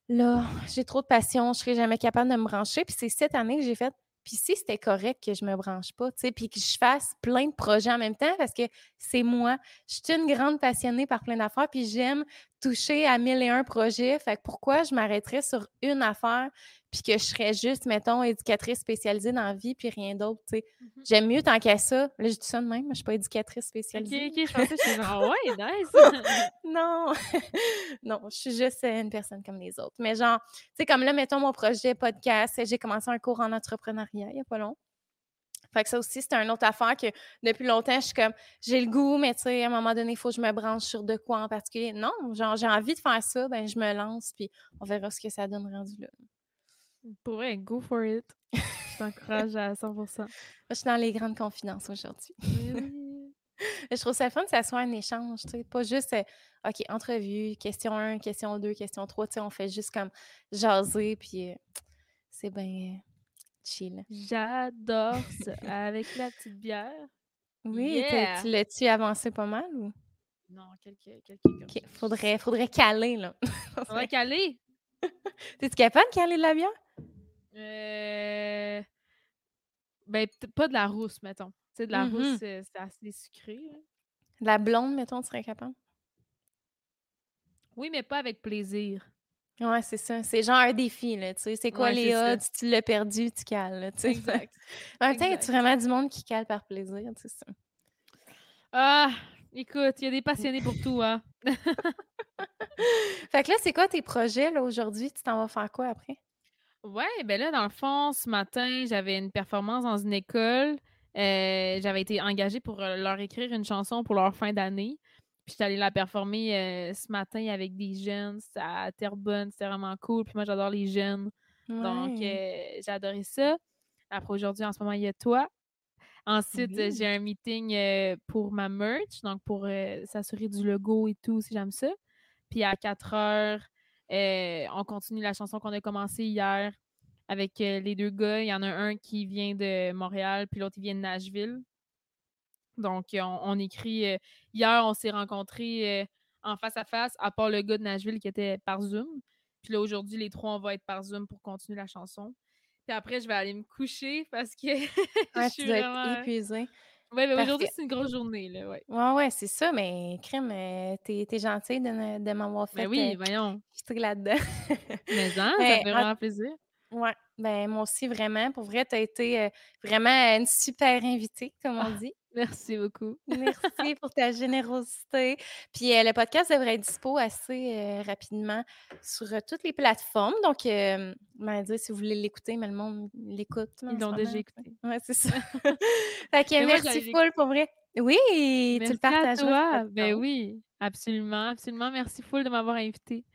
là, j'ai trop de passion, je serais jamais capable de me brancher. Puis c'est cette année que j'ai fait puis si c'était correct que je me branche pas, tu sais, puis que je fasse plein de projets en même temps parce que c'est moi. Je suis une grande passionnée par plein d'affaires, puis j'aime toucher à mille et un projets. Fait que pourquoi je m'arrêterais sur une affaire puis que je serais juste, mettons, éducatrice spécialisée dans la vie, puis rien d'autre, tu sais? Mmh J'aime mieux tant qu'à ça. Là, je dis ça de même, mais je suis pas éducatrice spécialisée. OK, OK, je pensais que j'étais genre, ouais, nice! non! non, je suis juste une personne comme les autres. Mais genre, tu sais, comme là, mettons, mon projet podcast, j'ai commencé un cours en entrepreneuriat il y a pas long. Fait que ça aussi, c'est une autre affaire que depuis longtemps, je suis comme, j'ai le goût, mais tu sais, à un moment donné, il faut que je me branche sur de quoi en particulier. Non, genre, j'ai envie de faire ça, ben je me lance, puis on verra ce que ça donne rendu là. Pour go for it. Je t'encourage à 100%. je suis dans les grandes confidences aujourd'hui. je trouve ça fun que ça soit un échange, tu sais, pas juste, euh, OK, entrevue, question 1, question 2, question 3, tu sais, on fait juste comme jaser, puis euh, c'est bien chill. J'adore ça. Avec la petite bière. Oui, tu l'as-tu avancé pas mal ou? Non, quelques, quelques faudrait, faudrait caler, là. faudrait caler? T'es-tu capable de caler de la bière? Euh... Ben, pas de la rousse, mettons. Tu sais, de la rousse, mm-hmm. c'est assez sucré. De la blonde, mettons, tu serais capable? Oui, mais pas avec plaisir. Ouais, c'est ça. C'est genre un défi, là. Tu sais, c'est quoi les odds? Tu l'as perdu, tu cales, tu sais. Exact. en même temps, y a vraiment du monde qui cale par plaisir, tu sais ça? Ah! Écoute, il y a des passionnés pour tout, hein? fait que là, c'est quoi tes projets, là, aujourd'hui? Tu t'en vas faire quoi après? Ouais, ben là, dans le fond, ce matin, j'avais une performance dans une école. Euh, j'avais été engagée pour euh, leur écrire une chanson pour leur fin d'année. Puis j'étais allée la performer euh, ce matin avec des jeunes. À Terrebonne, c'était vraiment cool. Puis moi, j'adore les jeunes. Donc, j'ai adoré ça. Après, aujourd'hui, en ce moment, il y a toi. Ensuite, j'ai un meeting pour ma merch, donc pour s'assurer du logo et tout, si j'aime ça. Puis à 4 heures, on continue la chanson qu'on a commencée hier avec les deux gars. Il y en a un qui vient de Montréal, puis l'autre, il vient de Nashville. Donc, on, écrit. hier, on s'est rencontrés en face à face, à part le gars de Nashville qui était par Zoom. Puis là, aujourd'hui, les trois, on va être par Zoom pour continuer la chanson. Puis après, je vais aller me coucher parce que je suis vraiment... épuisée. Oui, mais aujourd'hui, c'est une grosse journée. Là, ouais, ouais, ouais c'est ça, mais crème, euh, t'es es gentil de, de m'avoir fait. Ben oui, voyons. Je suis là-dedans. mais hein, ça fait vraiment plaisir. Oui, ben moi aussi, vraiment. Pour vrai, tu as été euh, vraiment une super invitée, comme on ah, dit. Merci beaucoup. Merci pour ta générosité. Puis euh, le podcast devrait être dispo assez euh, rapidement sur toutes les plateformes. Donc, euh, dire si vous voulez l'écouter, mais le monde l'écoute. Ils l'ont déjà écouté. Oui, c'est ça. fait que merci full pour vrai. Oui, tu le partages. toi. Ben oui, absolument, absolument. Merci full de m'avoir invité.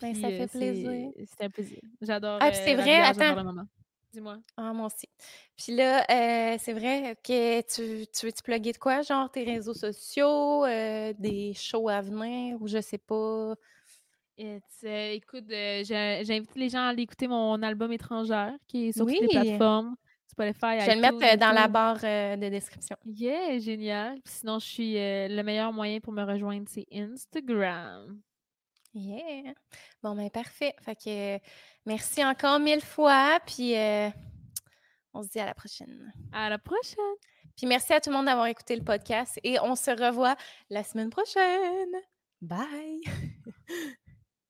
Ben, ça fait plaisir. C'était un plaisir. J'adore. Ah, c'est vrai, attends. Dis-moi. Ah, moi aussi. Puis là, euh, c'est vrai que tu, tu veux-tu plugger de quoi? Genre tes réseaux sociaux, euh, des shows à venir ou je sais pas? Euh, écoute, j'invite les gens à aller écouter mon album étrangère qui est sur toutes les plateformes. Spotify, je vais le mettre dans la barre de description. Yeah, génial. sinon, je suis le meilleur moyen pour me rejoindre, c'est Instagram. Yeah. Bon, ben parfait. Fait que merci encore mille fois. Puis euh, on se dit à la prochaine. À la prochaine. Puis merci à tout le monde d'avoir écouté le podcast et on se revoit la semaine prochaine. Bye.